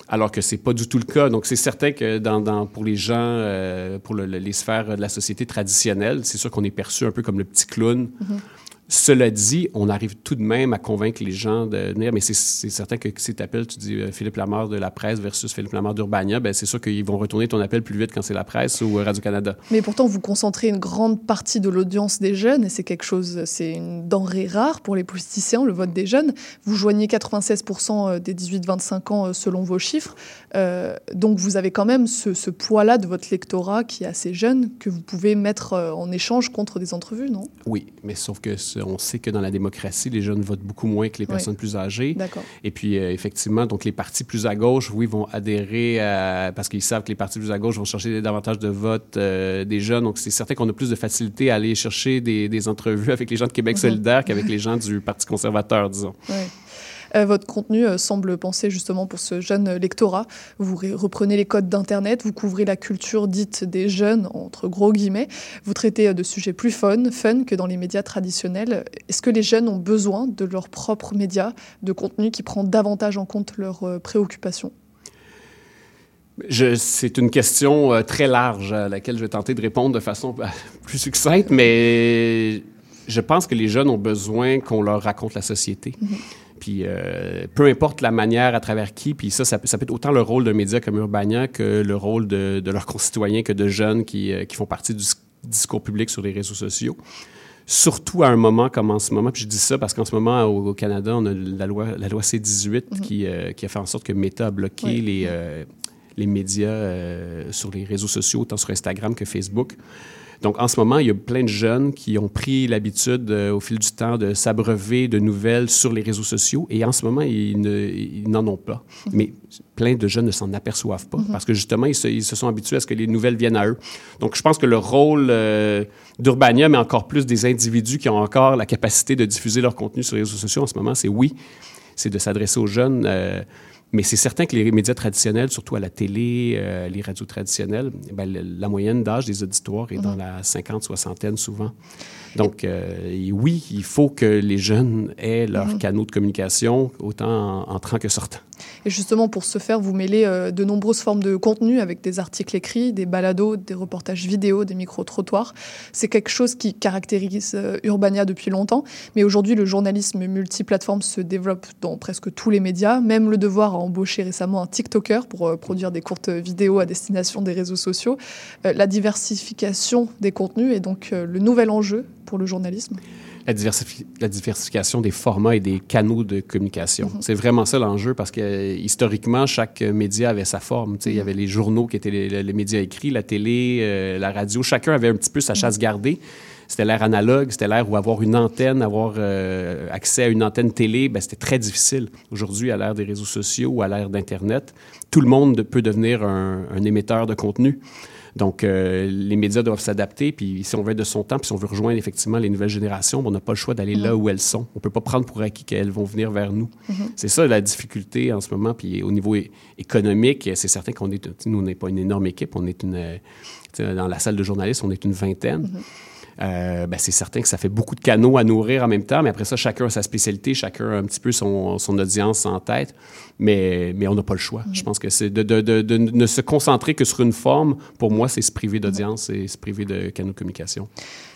alors que c'est pas du tout le cas. Donc c'est certain que dans, dans- pour les gens, euh, pour le- le- les sphères de la société traditionnelle, c'est sûr qu'on est perçu un peu comme le petit clown. Mm-hmm. Cela dit, on arrive tout de même à convaincre les gens de venir, mais c'est- certain que si tu appelles, tu dis euh, Philippe Lamar de la presse versus Philippe Lamar d'Urbania, ben c'est sûr qu'ils vont retourner ton appel plus vite quand c'est la presse ou euh, Radio-Canada. Mais pourtant, vous concentrez une grande partie de l'audience des jeunes, et c'est quelque chose, c'est une denrée rare pour les politiciens, le vote des jeunes. Vous joignez 96% des 18-25 ans euh, selon vos chiffres. Euh, donc vous avez quand même ce, ce poids-là de votre lectorat qui est assez jeune, que vous pouvez mettre euh, en échange contre des entrevues, non? Oui, mais sauf que ce- on sait que dans la démocratie, les jeunes votent beaucoup moins que les Oui. personnes plus âgées. D'accord. Et puis, euh, effectivement, donc les partis plus à gauche, oui, vont adhérer à- parce qu'ils savent que les partis plus à gauche vont chercher davantage de votes euh, des jeunes. Donc, c'est certain qu'on a plus de facilité à aller chercher des, des entrevues avec les gens de Québec Mhm. solidaire qu'avec les gens du Parti conservateur, disons. Ouais. Euh, votre contenu euh, semble penser justement pour ce jeune lectorat. Vous reprenez les codes d'Internet, vous couvrez la culture dite des jeunes, entre gros guillemets. Vous traitez euh, de sujets plus fun, fun que dans les médias traditionnels. Est-ce que les jeunes ont besoin de leurs propres médias, de contenu qui prend davantage en compte leurs préoccupations? C'est une question euh, très large à laquelle je vais tenter de répondre de façon plus succincte, mais je pense que les jeunes ont besoin qu'on leur raconte la société. Puis euh, peu importe la manière à travers qui, puis ça, ça, peut- ça peut être autant le rôle d'un média comme Urbania que le rôle de, de leurs concitoyens, que de jeunes qui, euh, qui font partie du discours public sur les réseaux sociaux. Surtout à un moment comme en ce moment, puis je dis ça parce qu'en ce moment au, au Canada, on a la loi, la loi C-18 qui, euh, qui a fait en sorte que Meta a bloqué Oui. les, les médias sur les réseaux sociaux, autant sur Instagram que Facebook. Donc, en ce moment, il y a plein de jeunes qui ont pris l'habitude, euh, au fil du temps, de s'abreuver de nouvelles sur les réseaux sociaux. Et en ce moment, ils ne- ils n'en ont pas. Mais plein de jeunes ne s'en aperçoivent pas parce que, justement, ils se, ils se sont habitués à ce que les nouvelles viennent à eux. Donc, je pense que le rôle euh, d'Urbania, mais encore plus des individus qui ont encore la capacité de diffuser leur contenu sur les réseaux sociaux en ce moment, c'est oui, c'est de s'adresser aux jeunes. euh, mais c'est certain que les médias traditionnels, surtout à la télé, euh, les radios traditionnelles, ben, la moyenne d'âge des auditoires est dans la 50-soixantaine souvent. Donc, euh, oui, il faut que les jeunes aient leurs canaux de communication autant en- entrant que sortant. Et justement, pour ce faire, vous mêlez euh, de nombreuses formes de contenu avec des articles écrits, des balados, des reportages vidéo, des micro-trottoirs. C'est quelque chose qui caractérise euh, Urbania depuis longtemps. Mais aujourd'hui, le journalisme multiplateforme se développe dans presque tous les médias. Même Le Devoir a embauché récemment un TikToker pour euh, produire des courtes vidéos à destination des réseaux sociaux. La diversification des contenus est donc le nouvel enjeu pour le journalisme? la, diversifi- la diversification des formats et des canaux de communication. C'est vraiment ça l'enjeu parce que euh, historiquement, chaque média avait sa forme. Tu sais, Il y avait les journaux qui étaient les, les- les médias écrits, la télé, euh, la radio. Chacun avait un petit peu sa chasse gardée. C'était l'ère analogue, c'était l'ère où avoir une antenne, avoir euh, accès à une antenne télé, ben, c'était très difficile. Aujourd'hui, à l'ère des réseaux sociaux ou à l'ère d'Internet, tout le monde peut devenir un, un émetteur de contenu. Donc, euh, les médias doivent s'adapter, puis si on veut être de son temps, puis si on veut rejoindre effectivement les nouvelles générations, ben, on n'a pas le choix d'aller là où elles sont. On peut pas prendre pour acquis qu'elles vont venir vers nous. C'est ça la difficulté en ce moment, puis au niveau économique, c'est certain qu'on est, nous, on n'est pas une énorme équipe, on est une, dans la salle de journalistes, on est une vingtaine. Euh, ben, c'est certain que ça fait beaucoup de canaux à nourrir en même temps, mais après ça, chacun a sa spécialité, chacun a un petit peu son, son audience en tête, mais, mais on n'a pas le choix. Je pense que c'est de, de, de, de ne se concentrer que sur une forme, pour moi, c'est se priver d'audience et se priver de canaux de communication.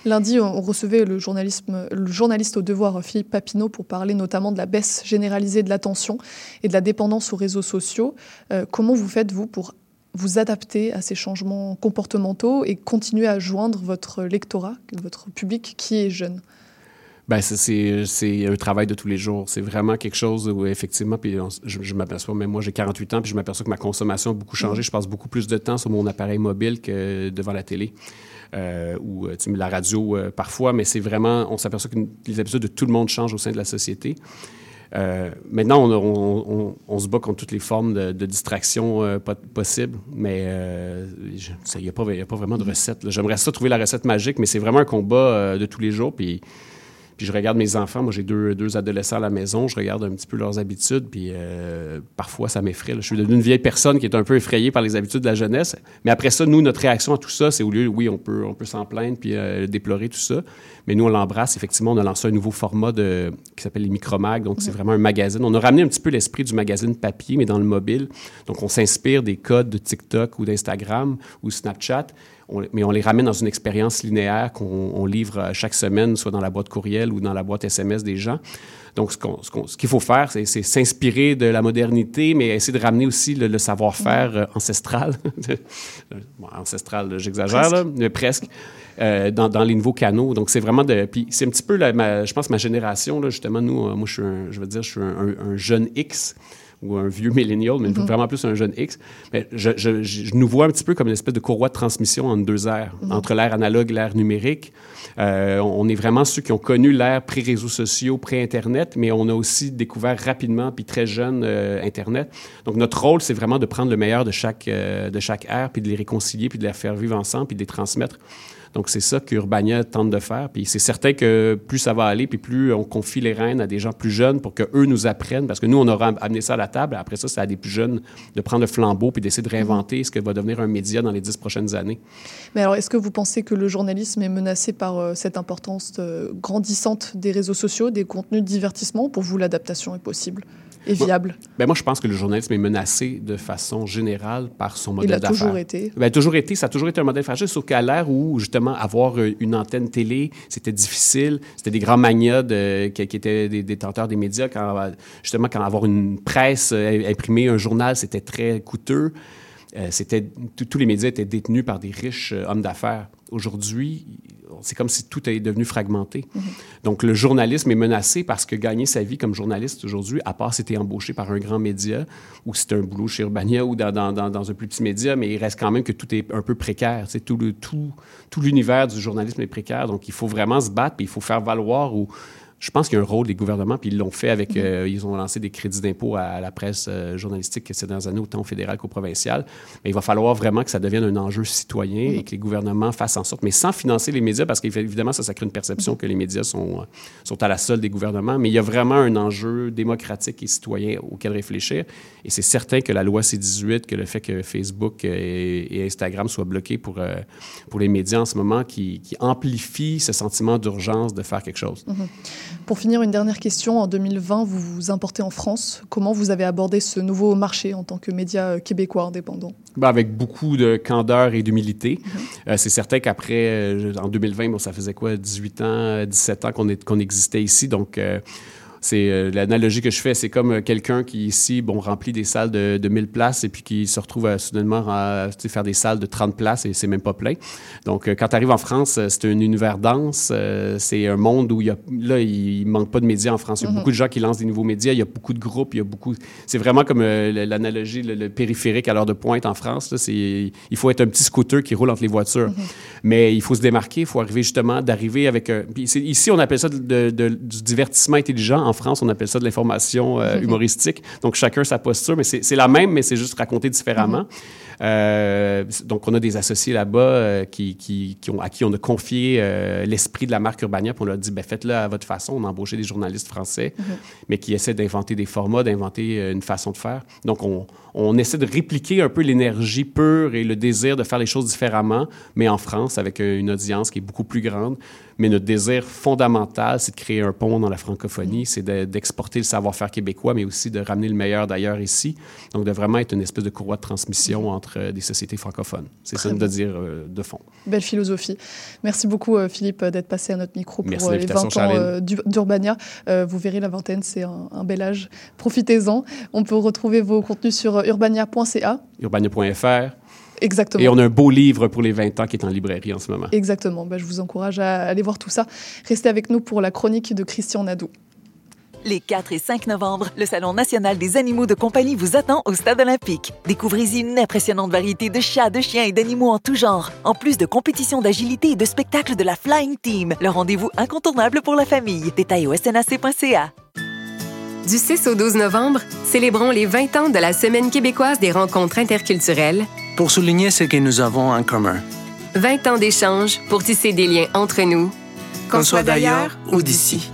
Lundi, on recevait le, journalisme, le journaliste au devoir Philippe Papineau pour parler notamment de la baisse généralisée de l'attention et de la dépendance aux réseaux sociaux. Euh, comment vous faites, vous, pour vous adapter à ces changements comportementaux et continuer à joindre votre lectorat, votre public qui est jeune? Ben, c'est- un travail de tous les jours. C'est vraiment quelque chose où, effectivement, puis on- je, je m'aperçois, même moi, j'ai 48 ans, puis je m'aperçois que ma consommation a beaucoup changé. Je passe beaucoup plus de temps sur mon appareil mobile que devant la télé. Euh, ou euh, la radio euh, parfois, mais c'est vraiment, on s'aperçoit que les habitudes de tout le monde changent au sein de la société. Euh, maintenant, on, se bat contre toutes les formes de, de distraction euh, po- possibles, mais euh, il n'y a, a pas vraiment de recette. J'aimerais ça trouver la recette magique, mais c'est vraiment un combat de tous les jours. Puis, puis je regarde mes enfants. Moi, j'ai deux, deux adolescents à la maison. Je regarde un petit peu leurs habitudes. Puis euh, parfois, ça m'effraie. Je suis devenu une vieille personne qui est un peu effrayée par les habitudes de la jeunesse. Mais après ça, nous, notre réaction à tout ça, c'est au lieu, oui, on peut, on peut s'en plaindre puis euh, déplorer tout ça. Mais nous, on l'embrasse. Effectivement, on a lancé un nouveau format de, qui s'appelle les micromags. Donc, c'est vraiment un magazine. On a ramené un petit peu l'esprit du magazine papier, mais dans le mobile. Donc, on s'inspire des codes de TikTok ou d'Instagram ou Snapchat. On- mais on les ramène dans une expérience linéaire qu'on on livre euh, chaque semaine, soit dans la boîte courriel ou dans la boîte SMS des gens. Donc, ce qu'il faut faire, c'est s'inspirer de la modernité, mais essayer de ramener aussi le, le savoir-faire euh, ancestral. Bon, ancestral, j'exagère, mais presque. euh, dans, dans les nouveaux canaux. Donc, c'est vraiment de. Puis, c'est un petit peu, la- ma- je pense, ma génération, là, justement. Nous, euh, moi, je suis un, je veux dire, je suis un, un- un jeune X ou un vieux millennial, mais vraiment plus un jeune X. Mais je, je- nous vois un petit peu comme une espèce de courroie de transmission entre deux ères, entre l'ère analogue et l'ère numérique. Euh, on on est vraiment ceux qui ont connu l'ère pré-réseaux sociaux, pré-Internet, mais on a aussi découvert rapidement, puis très jeune, euh, Internet. Donc, notre rôle, c'est vraiment de prendre le meilleur de chaque, euh, de chaque ère, puis de les réconcilier, puis de les faire vivre ensemble, puis de les transmettre. Donc, c'est ça qu'Urbania tente de faire. Puis c'est certain que plus ça va aller, puis plus on confie les rênes à des gens plus jeunes pour qu'eux nous apprennent, parce que nous, on aura amené ça à la table. Après ça, c'est à des plus jeunes de prendre le flambeau puis d'essayer de réinventer ce que va devenir un média dans les dix prochaines années. Mais alors, est-ce que vous pensez que le journalisme est menacé par euh, cette importance euh, grandissante des réseaux sociaux, des contenus de divertissement? Pour vous, l'adaptation est possible et Moi, viable? Ben moi, je pense que le journalisme est menacé de façon générale par son Il modèle a d'affaires. toujours été. Ben, toujours été, ça a toujours été un modèle fragile, sauf qu'à l'ère où, justement, avoir euh, une antenne télé, c'était difficile. C'était des grands magnats de- qui, étaient des détenteurs des médias. Quand, euh, justement, quand avoir une presse euh, imprimée, un journal, c'était très coûteux. Euh, c'était, tous- les médias étaient détenus par des riches euh, hommes d'affaires. Aujourd'hui, c'est comme si tout est devenu fragmenté. Donc, le journalisme est menacé parce que gagner sa vie comme journaliste aujourd'hui, à part si tu embauché par un grand média ou si tu un boulot chez Urbania ou dans, dans- dans- dans un plus petit média, mais il reste quand même que tout est un peu précaire. Tu sais, tout, le, tout, tout l'univers du journalisme est précaire. Donc, il faut vraiment se battre puis il faut faire valoir ou je pense qu'il y a un rôle des gouvernements, puis ils l'ont fait avec. euh, ils ont lancé des crédits d'impôt à, la presse euh, journalistique ces dernières années, autant au fédéral qu'au provincial. Mais il va falloir vraiment que ça devienne un enjeu citoyen et que les gouvernements fassent en sorte, mais sans financer les médias, parce qu'évidemment, ça, crée une perception que les médias sont, euh, sont à la solde des gouvernements. Mais il y a vraiment un enjeu démocratique et citoyen auquel réfléchir. Et c'est certain que la loi C-18, que le fait que Facebook et, Instagram soient bloqués pour, euh, pour les médias en ce moment, qui, qui amplifie ce sentiment d'urgence de faire quelque chose. Pour finir, une dernière question. En 2020, vous vous importez en France. Comment vous avez abordé ce nouveau marché en tant que média euh, québécois indépendant? Ben, avec beaucoup de candeur et d'humilité. Euh, c'est certain qu'après, euh, en 2020, bon, ça faisait quoi, 18 ans, 17 ans qu'on qu'on existait ici. Donc, euh, c'est euh, l'analogie que je fais, c'est comme euh, quelqu'un qui ici, bon, remplit des salles de, de 1000 places et puis qui se retrouve à, soudainement à faire des salles de 30 places et c'est même pas plein. Donc, euh, quand tu arrives en France, euh, c'est un univers dense, euh, c'est un monde où il y a, là, il, manque pas de médias en France. Il y a Mhm. beaucoup de gens qui lancent des nouveaux médias, il y a beaucoup de groupes, il y a beaucoup. C'est vraiment comme euh, l'analogie, le, le périphérique à l'heure de pointe en France. Là, c'est, il faut être un petit scooter qui roule entre les voitures. Mhm. Mais il faut se démarquer, il faut arriver justement d'arriver avec. un- puis c'est- ici, on appelle ça de- de- du divertissement intelligent. En France, on appelle ça de l'information euh, humoristique. Donc, chacun sa posture, mais c'est la même, mais c'est juste raconté différemment. Euh, donc, on a des associés là-bas euh, qui, qui, qui ont, à qui on a confié euh, l'esprit de la marque Urbania, puis on leur a dit, ben, faites-le à votre façon. On a embauché des journalistes français, mais qui essaient d'inventer des formats, d'inventer euh, une façon de faire. Donc, on, on essaie de répliquer un peu l'énergie pure et le désir de faire les choses différemment, mais en France, avec euh, une audience qui est beaucoup plus grande. Mais notre désir fondamental, c'est de créer un pont dans la francophonie, c'est de- d'exporter le savoir-faire québécois, mais aussi de ramener le meilleur d'ailleurs ici. Donc, de vraiment être une espèce de courroie de transmission entre euh, des sociétés francophones. C'est ça de dire euh, de fond. Belle philosophie. Merci beaucoup, Philippe, d'être passé à notre micro pour Merci les 20 l'invitation, ans d'Urbania. Vous verrez, la vingtaine, c'est un, un bel âge. Profitez-en. On peut retrouver vos contenus sur euh, urbania.ca. Urbania.fr. Exactement. Et on a un beau livre pour les 20 ans qui est en librairie en ce moment. Exactement. Ben, je vous encourage à aller voir tout ça. Restez avec nous pour la chronique de Christian Nadou. Les 4 et 5 novembre, le Salon national des animaux de compagnie vous attend au Stade olympique. Découvrez une impressionnante variété de chats, de chiens et d'animaux en tout genre, en plus de compétitions d'agilité et de spectacles de la Flying Team, le rendez-vous incontournable pour la famille. Détails au snac.ca. Du 6 au 12 novembre, célébrons les 20 ans de la Semaine québécoise des rencontres interculturelles. Pour souligner ce que nous avons en commun. 20 ans d'échanges pour tisser des liens entre nous. Qu'on soit d'ailleurs ou d'ici.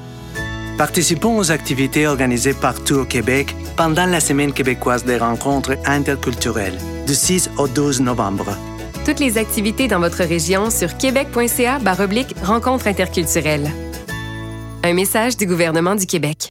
Participons aux activités organisées partout au Québec pendant la Semaine québécoise des rencontres interculturelles, du 6 au 12 novembre. Toutes les activités dans votre région sur québec.ca rencontres interculturelles. Un message du gouvernement du Québec.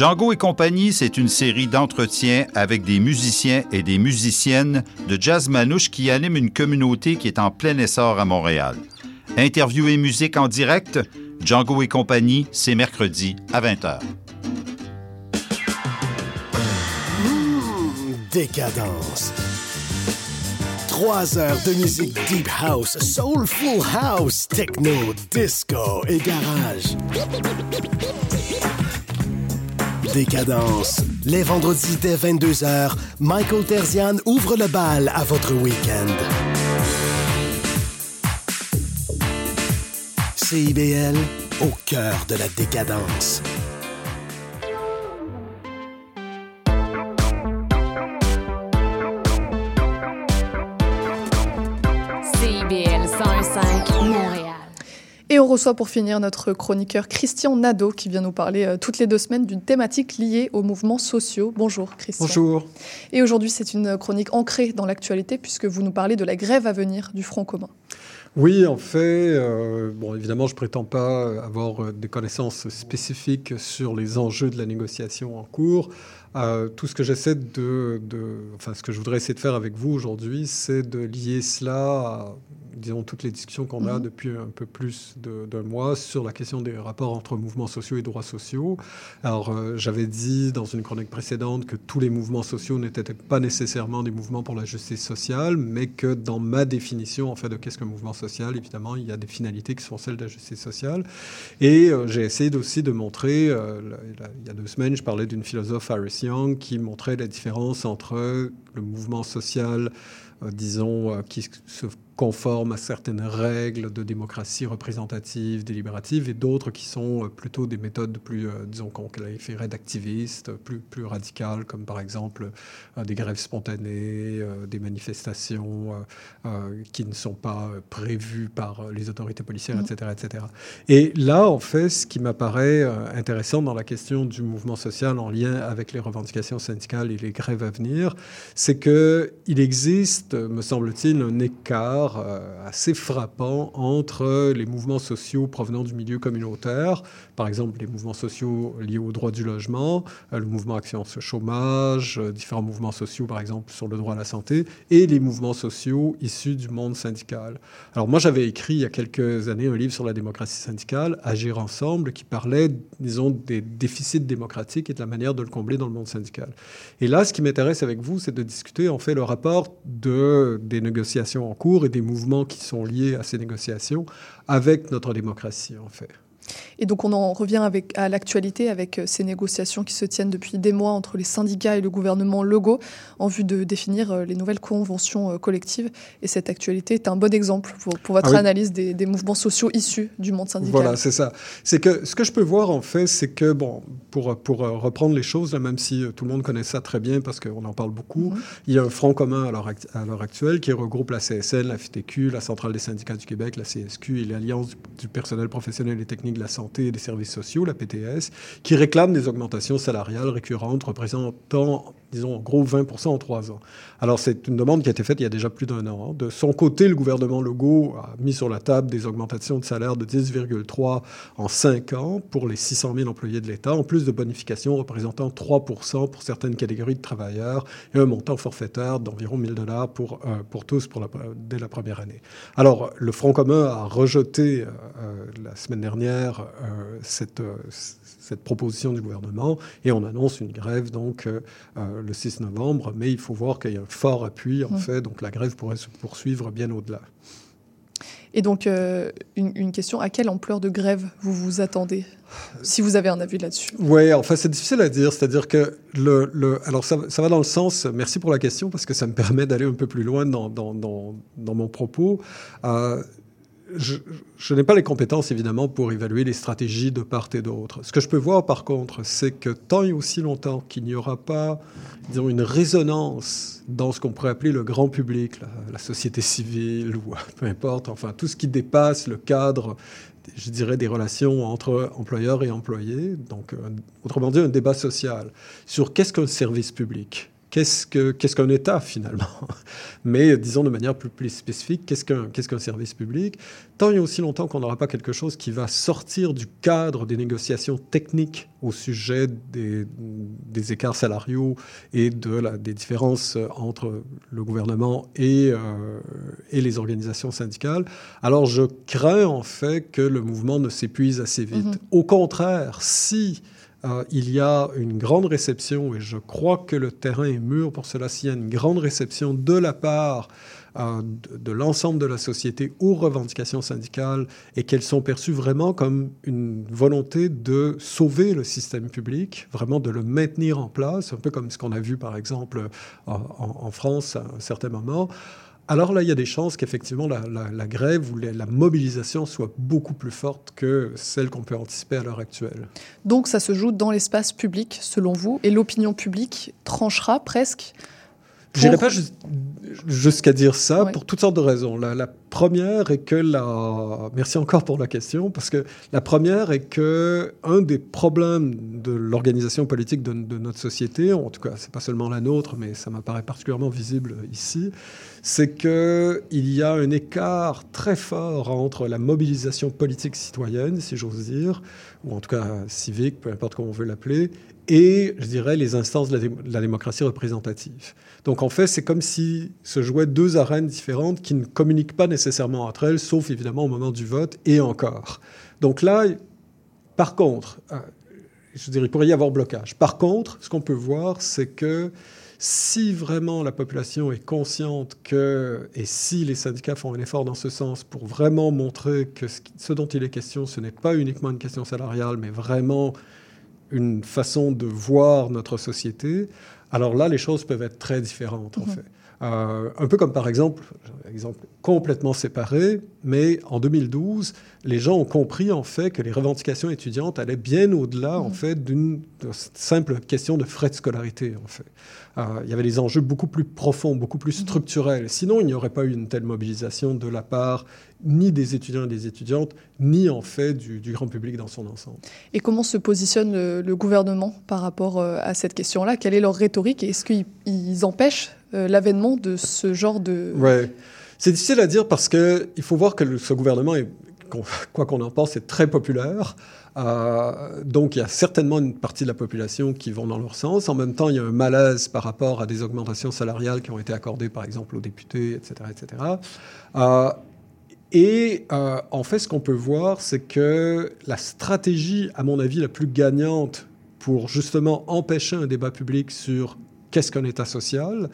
Django et compagnie, c'est une série d'entretiens avec des musiciens et des musiciennes de jazz manouche qui animent une communauté qui est en plein essor à Montréal. Interview et musique en direct, Django et compagnie, c'est mercredi à 20h. Mmh, décadence. Trois heures de musique deep house, soulful house, techno, disco et garage. Décadence. Les vendredis dès 22h, Michael Terzian ouvre le bal à votre week-end. CIBL, au cœur de la décadence. Et on reçoit pour finir notre chroniqueur Christian Nadeau qui vient nous parler euh, toutes les deux semaines d'une thématique liée aux mouvements sociaux. Bonjour Christian. Bonjour. Et aujourd'hui c'est une chronique ancrée dans l'actualité puisque vous nous parlez de la grève à venir du Front commun. Oui, en fait, euh, bon, évidemment, je prétends pas avoir euh, des connaissances spécifiques sur les enjeux de la négociation en cours. Euh, tout ce que j'essaie de, de, enfin, ce que je voudrais essayer de faire avec vous aujourd'hui, c'est de lier cela à, disons, toutes les discussions qu'on a Mhm. depuis un peu plus de- d'un mois sur la question des rapports entre mouvements sociaux et droits sociaux. Alors, euh, j'avais dit dans une chronique précédente que tous les mouvements sociaux n'étaient pas nécessairement des mouvements pour la justice sociale, mais que dans ma définition, en fait, de qu'est-ce qu'un mouvement social, évidemment, il y a des finalités qui sont celles de la justice sociale. Et euh, j'ai essayé aussi de montrer, la- la- il y a deux semaines, je parlais d'une philosophe, Iris Qui montrait la différence entre le mouvement social euh, disons, euh, qui se conforment à certaines règles de démocratie représentative, délibérative, et d'autres qui sont euh, plutôt des méthodes plus, euh, disons, qu'on qualifierait d'activistes, plus, plus radicales, comme par exemple euh, des grèves spontanées, euh, des manifestations qui ne sont pas prévues par les autorités policières, etc., etc. Et là, en fait, ce qui m'apparaît intéressant dans la question du mouvement social en lien avec les revendications syndicales et les grèves à venir, c'est que il existe, me semble-t-il, un écart euh, assez frappant entre les mouvements sociaux provenant du milieu communautaire, par exemple les mouvements sociaux liés au droit du logement, euh, le mouvement Action sur chômage, euh, différents mouvements sociaux, par exemple sur le droit à la santé, et les mouvements sociaux issus du monde syndical. Alors moi, j'avais écrit il y a quelques années un livre sur la démocratie syndicale, Agir ensemble, qui parlait, disons, des déficits démocratiques et de la manière de le combler dans le monde syndical. Et là, ce qui m'intéresse avec vous, c'est de discuter en fait le rapport de, des négociations en cours et des mouvements qui sont liés à ces négociations avec notre démocratie, en fait. Et donc on en revient avec, à l'actualité avec euh, ces négociations qui se tiennent depuis des mois entre les syndicats et le gouvernement Legault en vue de définir euh, les nouvelles conventions euh, collectives. Et cette actualité est un bon exemple pour, pour votre Ah oui. analyse des, des mouvements sociaux issus du monde syndical. Voilà, c'est ça. C'est que ce que je peux voir, en fait, c'est que, bon, pour, pour reprendre les choses, là, même si tout le monde connaît ça très bien parce qu'on en parle beaucoup, il y a un front commun à l'heure act- actuelle qui regroupe la CSN, la FTQ, la Centrale des syndicats du Québec, la CSQ et l'Alliance du, du personnel professionnel et technique la santé et des services sociaux, la PTS, qui réclament des augmentations salariales récurrentes représentant, disons, en gros 20 en trois ans. Alors, c'est une demande qui a été faite il y a déjà plus d'un an. De son côté, le gouvernement Legault a mis sur la table des augmentations de salaire de 10,3 en cinq ans pour les 600 000 employés de l'État, en plus de bonifications représentant 3 pour certaines catégories de travailleurs et un montant forfaitaire d'environ 1000 dollars pour, euh, pour tous pour dès la première année. Alors, le Front commun a rejeté euh, euh, la semaine dernière euh, cette, euh, cette proposition du gouvernement et on annonce une grève donc euh, le 6 novembre, mais il faut voir qu'il y a un fort appui en Mm. fait, donc la grève pourrait se poursuivre bien au-delà. Et donc euh, une, une question, à quelle ampleur de grève vous vous attendez Si vous avez un avis là-dessus? Oui, enfin, c'est difficile à dire. C'est-à-dire que le. le alors, ça, ça va dans le sens. Merci pour la question, parce que ça me permet d'aller un peu plus loin dans, dans, dans, dans mon propos. Euh, je, n'ai pas les compétences, évidemment, pour évaluer les stratégies de part et d'autre. Ce que je peux voir, par contre, c'est que tant et aussi longtemps qu'il n'y aura pas, une résonance dans ce qu'on pourrait appeler le grand public, la, la société civile ou peu importe, enfin, tout ce qui dépasse le cadre je dirais, des relations entre employeurs et employés, donc euh, autrement dit un débat social sur qu'est-ce qu'un service public, qu'est-ce que qu'est-ce qu'un État finalement, mais disons de manière plus, plus spécifique, qu'est-ce qu'un qu'est-ce qu'un service public? Tant et aussi longtemps qu'on n'aura pas quelque chose qui va sortir du cadre des négociations techniques au sujet des, des écarts salariaux et de la, des différences entre le gouvernement et, euh, et les organisations syndicales, alors je crains en fait que le mouvement ne s'épuise assez vite. Mhm. Au contraire, si euh, il y a une grande réception, et je crois que le terrain est mûr pour cela, s'il y a une grande réception de la part euh, de, l'ensemble de la société aux revendications syndicales et qu'elles sont perçues vraiment comme une volonté de sauver le système public, vraiment de le maintenir en place, un peu comme ce qu'on a vu par exemple en- en France à un certain moment. Alors là, il y a des chances qu'effectivement la, grève ou la mobilisation soit beaucoup plus forte que celle qu'on peut anticiper à l'heure actuelle. Donc ça se joue dans l'espace public, selon vous, et l'opinion publique tranchera presque. Je n'irai pour- pas jus- jusqu'à dire ça Ouais. pour toutes sortes de raisons. La, la première est que la... Merci encore pour la question, parce que la première est que un des problèmes de l'organisation politique de, de notre société, en tout cas, c'est pas seulement la nôtre, mais ça m'apparaît particulièrement visible ici, c'est que il y a un écart très fort entre la mobilisation politique citoyenne, si j'ose dire, ou en tout cas civique, peu importe comment on veut l'appeler, et, je dirais, les instances de la, démocratie représentative. Donc, en fait, c'est comme si se jouaient deux arènes différentes qui ne communiquent pas nécessairement entre elles, sauf évidemment au moment du vote, et encore. Donc là, par contre, euh, je dirais, il pourrait y avoir blocage. Par contre, ce qu'on peut voir, c'est que si vraiment la population est consciente que, et si les syndicats font un effort dans ce sens pour vraiment montrer que ce dont il est question, ce n'est pas uniquement une question salariale, mais vraiment une façon de voir notre société, alors là, les choses peuvent être très différentes, en Mhm. fait. Euh, un peu comme par exemple, un exemple complètement séparé, mais en 2012, les gens ont compris en fait que les revendications étudiantes allaient bien au-delà en Mhm. fait d'une simple question de frais de scolarité en fait. Euh, il y avait des enjeux beaucoup plus profonds, beaucoup plus structurels. Sinon, il n'y aurait pas eu une telle mobilisation de la part ni des étudiants et des étudiantes, ni en fait du, du grand public dans son ensemble. Et comment se positionne le, le gouvernement par rapport euh, à cette question-là? Quelle est leur rhétorique? Est-ce qu'ils ils empêchent euh, l'avènement de ce genre de... Ouais. C'est difficile à dire parce que il faut voir que le- ce gouvernement est, quoi qu'on en pense, est très populaire. Euh, donc il y a certainement une partie de la population qui vont dans leur sens. En même temps, il y a un malaise par rapport à des augmentations salariales qui ont été accordées, par exemple, aux députés, etc., etc. Euh, et euh, en fait, ce qu'on peut voir, c'est que la stratégie, à mon avis, la plus gagnante pour justement empêcher un débat public sur qu'est-ce qu'un État social,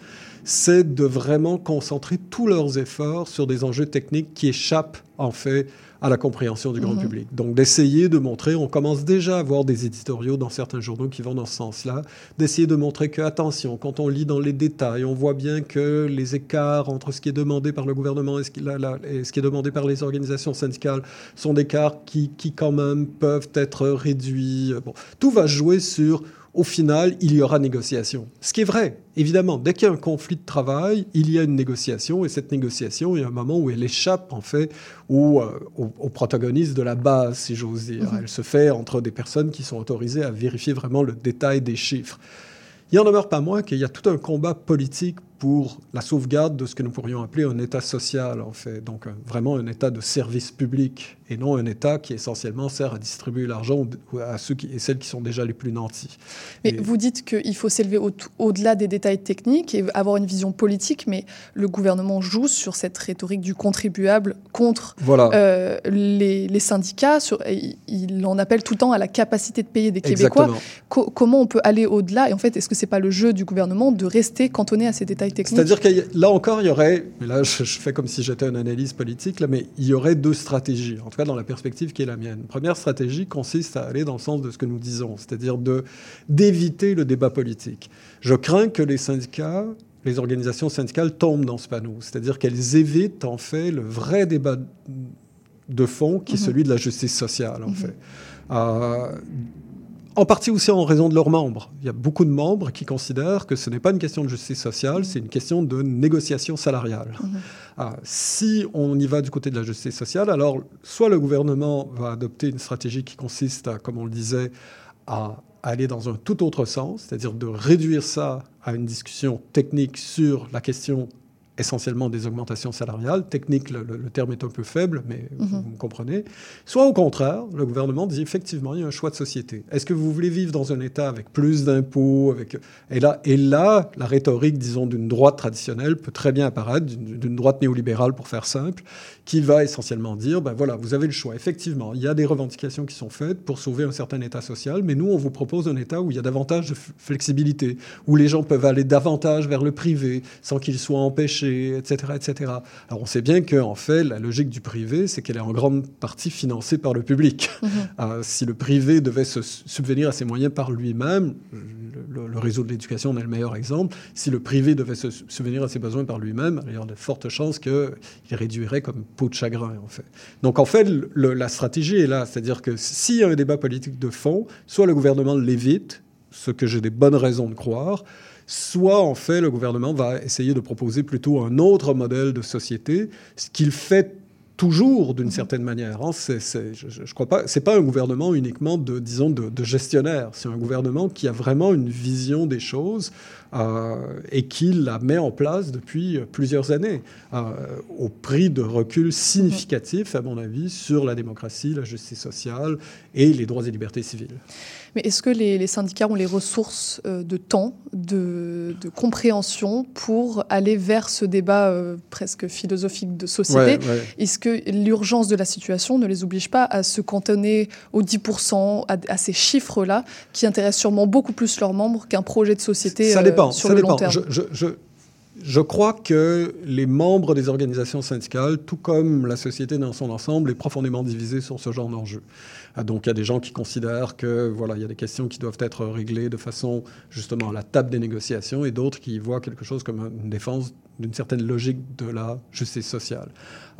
c'est de vraiment concentrer tous leurs efforts sur des enjeux techniques qui échappent en fait à la compréhension du grand Mhm. public. Donc d'essayer de montrer, on commence déjà à voir des éditoriaux dans certains journaux qui vont dans ce sens-là, d'essayer de montrer que, attention, quand on lit dans les détails, on voit bien que les écarts entre ce qui est demandé par le gouvernement et ce qui, et ce qui est demandé par les organisations syndicales sont des écarts qui, qui quand même peuvent être réduits. Bon, tout va jouer sur au final, il y aura négociation. Ce qui est vrai, évidemment, dès qu'il y a un conflit de travail, il y a une négociation, et cette négociation, il y a un moment où elle échappe, en fait, au, euh, au, au protagoniste de la base, si j'ose dire. Mhm. Elle se fait entre des personnes qui sont autorisées à vérifier vraiment le détail des chiffres. Il en demeure pas moins qu'il y a tout un combat politique pour la sauvegarde de ce que nous pourrions appeler un État social, en fait. Donc, un- vraiment un État de service public et non un État qui essentiellement sert à distribuer l'argent à ceux qui, et celles qui sont déjà les plus nantis. Mais Et- vous dites qu'il faut s'élever au- au-delà des détails techniques et avoir une vision politique, mais le gouvernement joue sur cette rhétorique du contribuable contre Voilà. euh, les, les syndicats. Sur, il en appelle tout le temps à la capacité de payer des Québécois. Co- comment on peut aller au-delà? Et en fait, est-ce que c'est pas le jeu du gouvernement de rester cantonné à ces détails C'est-à-dire que là encore, il y aurait, mais là je, je fais comme si j'étais une analyse politique, là, mais il y aurait deux stratégies, en tout cas dans la perspective qui est la mienne. Première stratégie consiste à aller dans le sens de ce que nous disons, c'est-à-dire d'éviter le débat politique. Je crains que les syndicats, les organisations syndicales tombent dans ce panneau, c'est-à-dire qu'elles évitent en fait le vrai débat de fond qui est Mhm. celui de la justice sociale en Mhm. fait. Euh, en partie aussi en raison de leurs membres. Il y a beaucoup de membres qui considèrent que ce n'est pas une question de justice sociale, c'est une question de négociation salariale. Mhm. Ah, si on y va du côté de la justice sociale, alors soit le gouvernement va adopter une stratégie qui consiste, à, comme on le disait, à aller dans un tout autre sens, c'est-à-dire de réduire ça à une discussion technique sur la question essentiellement des augmentations salariales. Technique, le, terme est un peu faible, mais vous, Mhm. vous me comprenez. Soit au contraire, le gouvernement dit effectivement, il y a un choix de société. Est-ce que vous voulez vivre dans un État avec plus d'impôts avec... et, là, et là, la rhétorique, disons, d'une droite traditionnelle peut très bien apparaître, d'une droite néolibérale pour faire simple, qui va essentiellement dire, ben voilà, vous avez le choix. Effectivement, il y a des revendications qui sont faites pour sauver un certain État social, mais nous, on vous propose un État où il y a davantage de flexibilité, où les gens peuvent aller davantage vers le privé sans qu'ils soient empêchés, etc., etc. Alors, on sait bien qu'en fait, la logique du privé, c'est qu'elle est en grande partie financée par le public. Mhm. Euh, si le privé devait se subvenir à ses moyens par lui-même, le, réseau de l'éducation en est le meilleur exemple, si le privé devait se subvenir à ses besoins par lui-même, il y a de fortes chances qu'il réduirait comme peau de chagrin, en fait. Donc, en fait, le- la stratégie est là. C'est-à-dire que s'il y a un débat politique de fond, soit le gouvernement l'évite, ce que j'ai des bonnes raisons de croire, soit en fait le gouvernement va essayer de proposer plutôt un autre modèle de société, ce qu'il fait toujours d'une certaine manière. hein. C'est- je, je- je crois pas. C'est pas un gouvernement uniquement de, disons, de, de gestionnaire. C'est un gouvernement qui a vraiment une vision des choses euh, et qui la met en place depuis plusieurs années, euh, au prix de reculs significatifs, à mon avis, sur la démocratie, la justice sociale et les droits et libertés civiles. Mais est-ce que les, les syndicats ont les ressources euh, de temps, de, de compréhension pour aller vers ce débat euh, presque philosophique de société? Ouais, ouais. Est-ce que l'urgence de la situation ne les oblige pas à se cantonner aux 10%, à, à ces chiffres-là, qui intéressent sûrement beaucoup plus leurs membres qu'un projet de société ça euh, dépend, sur ça le dépend. long terme? Je, je- je- je crois que les membres des organisations syndicales, tout comme la société dans son ensemble, est profondément divisée sur ce genre d'enjeu. Ah, donc il y a des gens qui considèrent que voilà, il y a des questions qui doivent être réglées de façon justement à la table des négociations et d'autres qui voient quelque chose comme une défense d'une certaine logique de la justice sociale.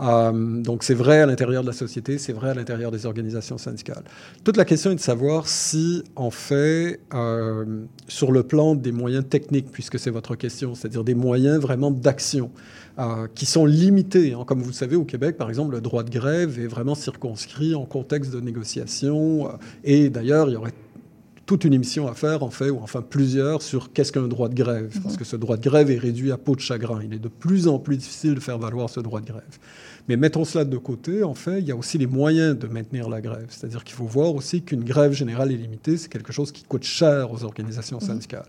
Euh, donc c'est vrai à l'intérieur de la société, c'est vrai à l'intérieur des organisations syndicales. Toute la question est de savoir si, en fait, euh, sur le plan des moyens techniques, puisque c'est votre question, c'est-à-dire des moyens vraiment d'action, euh, qui sont limités. Hein. Comme vous le savez, au Québec, par exemple, le droit de grève est vraiment circonscrit en contexte de négociation. et d'ailleurs, il y aurait toute une émission à faire, en fait, ou enfin plusieurs, sur qu'est-ce qu'un droit de grève. Parce mhm. que ce droit de grève est réduit à peau de chagrin. Il est de plus en plus difficile de faire valoir ce droit de grève. Mais mettons cela de côté, en fait, il y a aussi les moyens de maintenir la grève. C'est-à-dire qu'il faut voir aussi qu'une grève générale et limitée, c'est quelque chose qui coûte cher aux organisations mhm. syndicales.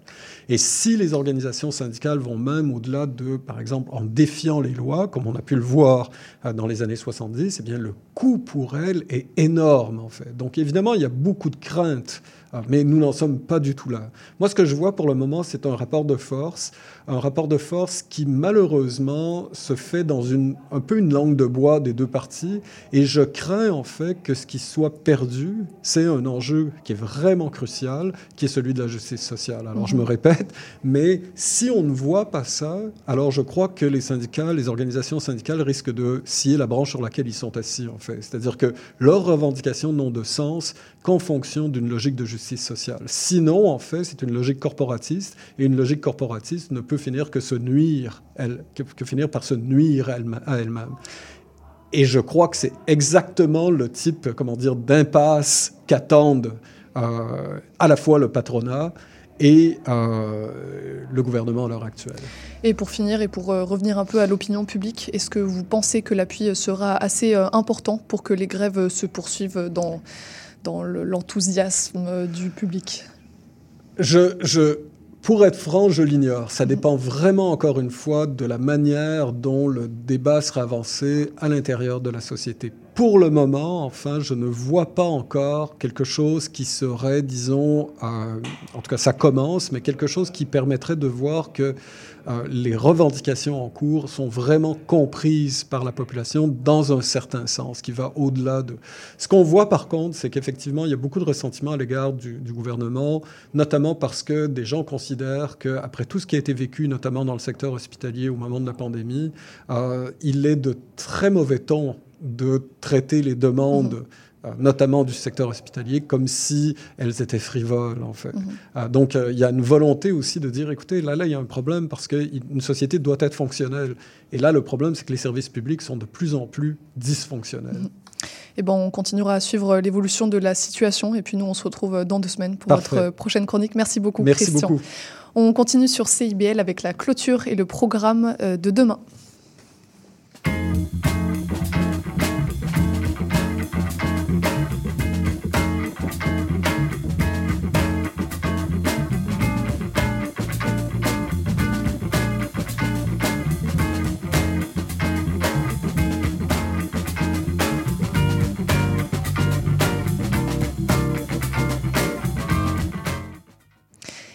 Et si les organisations syndicales vont même au-delà de, par exemple, en défiant les lois, comme on a pu le voir euh, dans les années 70, eh bien, le coût pour elles est énorme, en fait. Donc, évidemment, il y a beaucoup de craintes ah, mais nous n'en sommes pas du tout là. Moi, ce que je vois pour le moment, c'est un rapport de force, un rapport de force qui malheureusement se fait dans une, un peu une langue de bois des deux parties. Et je crains en fait que ce qui soit perdu, c'est un enjeu qui est vraiment crucial, qui est celui de la justice sociale. Alors, je me mhm. répète, mais si on ne voit pas ça, alors je crois que les syndicats, les organisations syndicales risquent de scier la branche sur laquelle ils sont assis, en fait. C'est-à-dire que leurs revendications n'ont de sens qu'en fonction d'une logique de justice sociale. Sinon, en fait, c'est une logique corporatiste, et une logique corporatiste ne peut finir que se nuire, elle, que, finir par se nuire à elle-même. Et je crois que c'est exactement le type, comment dire, d'impasse qu'attendent euh, à la fois le patronat et euh, le gouvernement à l'heure actuelle. Et pour finir, et pour euh, revenir un peu à l'opinion publique, est-ce que vous pensez que l'appui sera assez important pour que les grèves se poursuivent dans dans l'enthousiasme du public? Je, je, pour être franc, je l'ignore. Ça dépend vraiment, encore une fois, de la manière dont le débat sera avancé à l'intérieur de la société. Pour le moment, enfin, je ne vois pas encore quelque chose qui serait, disons, euh, en tout cas ça commence, mais quelque chose qui permettrait de voir que les revendications en cours sont vraiment comprises par la population dans un certain sens, qui va au-delà de... Ce qu'on voit par contre, c'est qu'effectivement, il y a beaucoup de ressentiment à l'égard du, gouvernement, notamment parce que des gens considèrent qu'après tout ce qui a été vécu, notamment dans le secteur hospitalier au moment de la pandémie, euh, il est de très mauvais ton de traiter les demandes. Mmh. Euh, notamment du secteur hospitalier, comme si elles étaient frivoles, en fait. Mhm. Euh, donc, euh, il y a une volonté aussi de dire, écoutez, là, là, il y a un problème parce qu'une société doit être fonctionnelle. Et là, le problème, c'est que les services publics sont de plus en plus dysfonctionnels. Et mhm. eh ben, on continuera à suivre l'évolution de la situation. Et puis, nous, on se retrouve dans deux semaines pour notre prochaine chronique. Merci beaucoup, Merci Christian. Beaucoup. On continue sur CIBL avec la clôture et le programme de demain.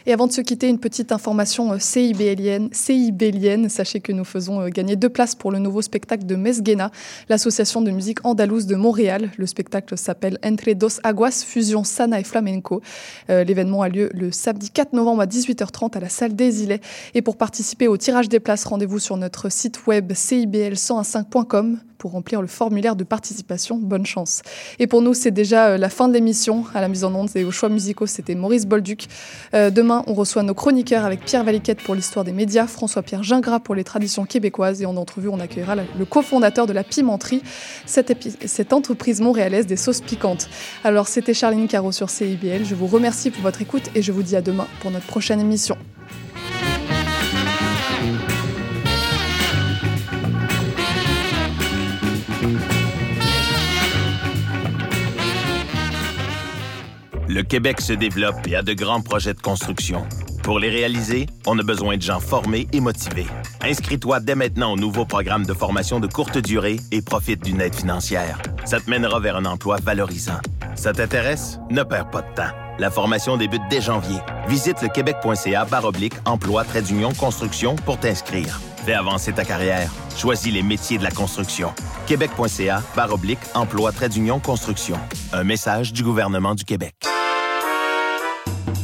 Et avant de se quitter, une petite information euh, CIBLienne. CIBLienne. Sachez que nous faisons euh, gagner deux places pour le nouveau spectacle de Mesguena, l'association de musique andalouse de Montréal. Le spectacle s'appelle Entre dos Aguas, fusion sana et flamenco. Euh, l'événement a lieu le samedi 4 novembre à 18h30 à la salle des Îlets. Et pour participer au tirage des places, rendez-vous sur notre site web cibl105.com pour remplir le formulaire de participation. Bonne chance. Et pour nous, c'est déjà euh, la fin de l'émission. À la mise en onde et aux choix musicaux, c'était Maurice Bolduc. Euh, demain, on reçoit nos chroniqueurs avec Pierre Valiquette pour l'histoire des médias, François-Pierre Gingras pour les traditions québécoises et en entrevue, on accueillera le cofondateur de la Pimenterie, cette, cette entreprise montréalaise des sauces piquantes. Alors, c'était Charline Caro sur CIBL. Je vous remercie pour votre écoute et je vous dis à demain pour notre prochaine émission. Le Québec se développe et a de grands projets de construction. Pour les réaliser, on a besoin de gens formés et motivés. Inscris-toi dès maintenant au nouveau programme de formation de courte durée et profite d'une aide financière. Ça te mènera vers un emploi valorisant. Ça t'intéresse? Ne perds pas de temps. La formation débute dès janvier. Visite le québec.ca baroblique emploi trait d'union construction pour t'inscrire. Fais avancer ta carrière. Choisis les métiers de la construction. québec.ca baroblique emploi trait d'union construction. Un message du gouvernement du Québec.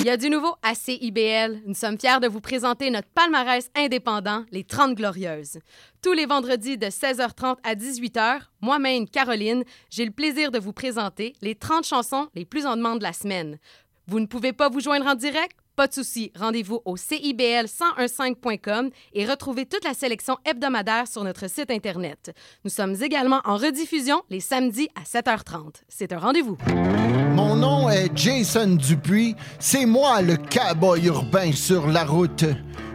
Il y a du nouveau à CIBL. Nous sommes fiers de vous présenter notre palmarès indépendant, les 30 Glorieuses. Tous les vendredis de 16h30 à 18h, moi-même, Caroline, j'ai le plaisir de vous présenter les 30 chansons les plus en demande de la semaine. Vous ne pouvez pas vous joindre en direct? Pas de souci, rendez-vous au CIBL1015.com et retrouvez toute la sélection hebdomadaire sur notre site Internet. Nous sommes également en rediffusion les samedis à 7h30. C'est un rendez-vous. Mon nom est Jason Dupuis. C'est moi le cowboy urbain sur la route.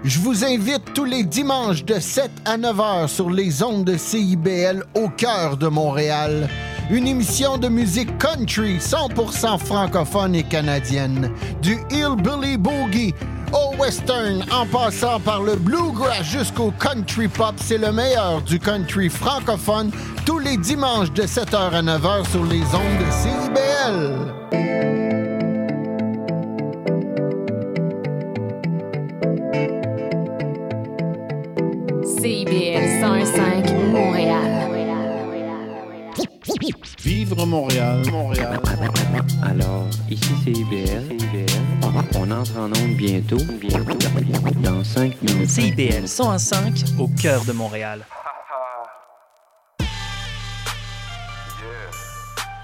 Je vous invite tous les dimanches de 7 à 9 heures sur les ondes de CIBL au cœur de Montréal. Une émission de musique country 100% francophone et canadienne. Du hillbilly boogie au western en passant par le bluegrass jusqu'au country pop, c'est le meilleur du country francophone tous les dimanches de 7h à 9h sur les ondes de CIBL. CIBL 105 Montréal. Vivre Montréal, Montréal. Alors, ici c'est IBL. On entre en onde bientôt, bientôt, dans 5 minutes. CIBL 105 au cœur de Montréal.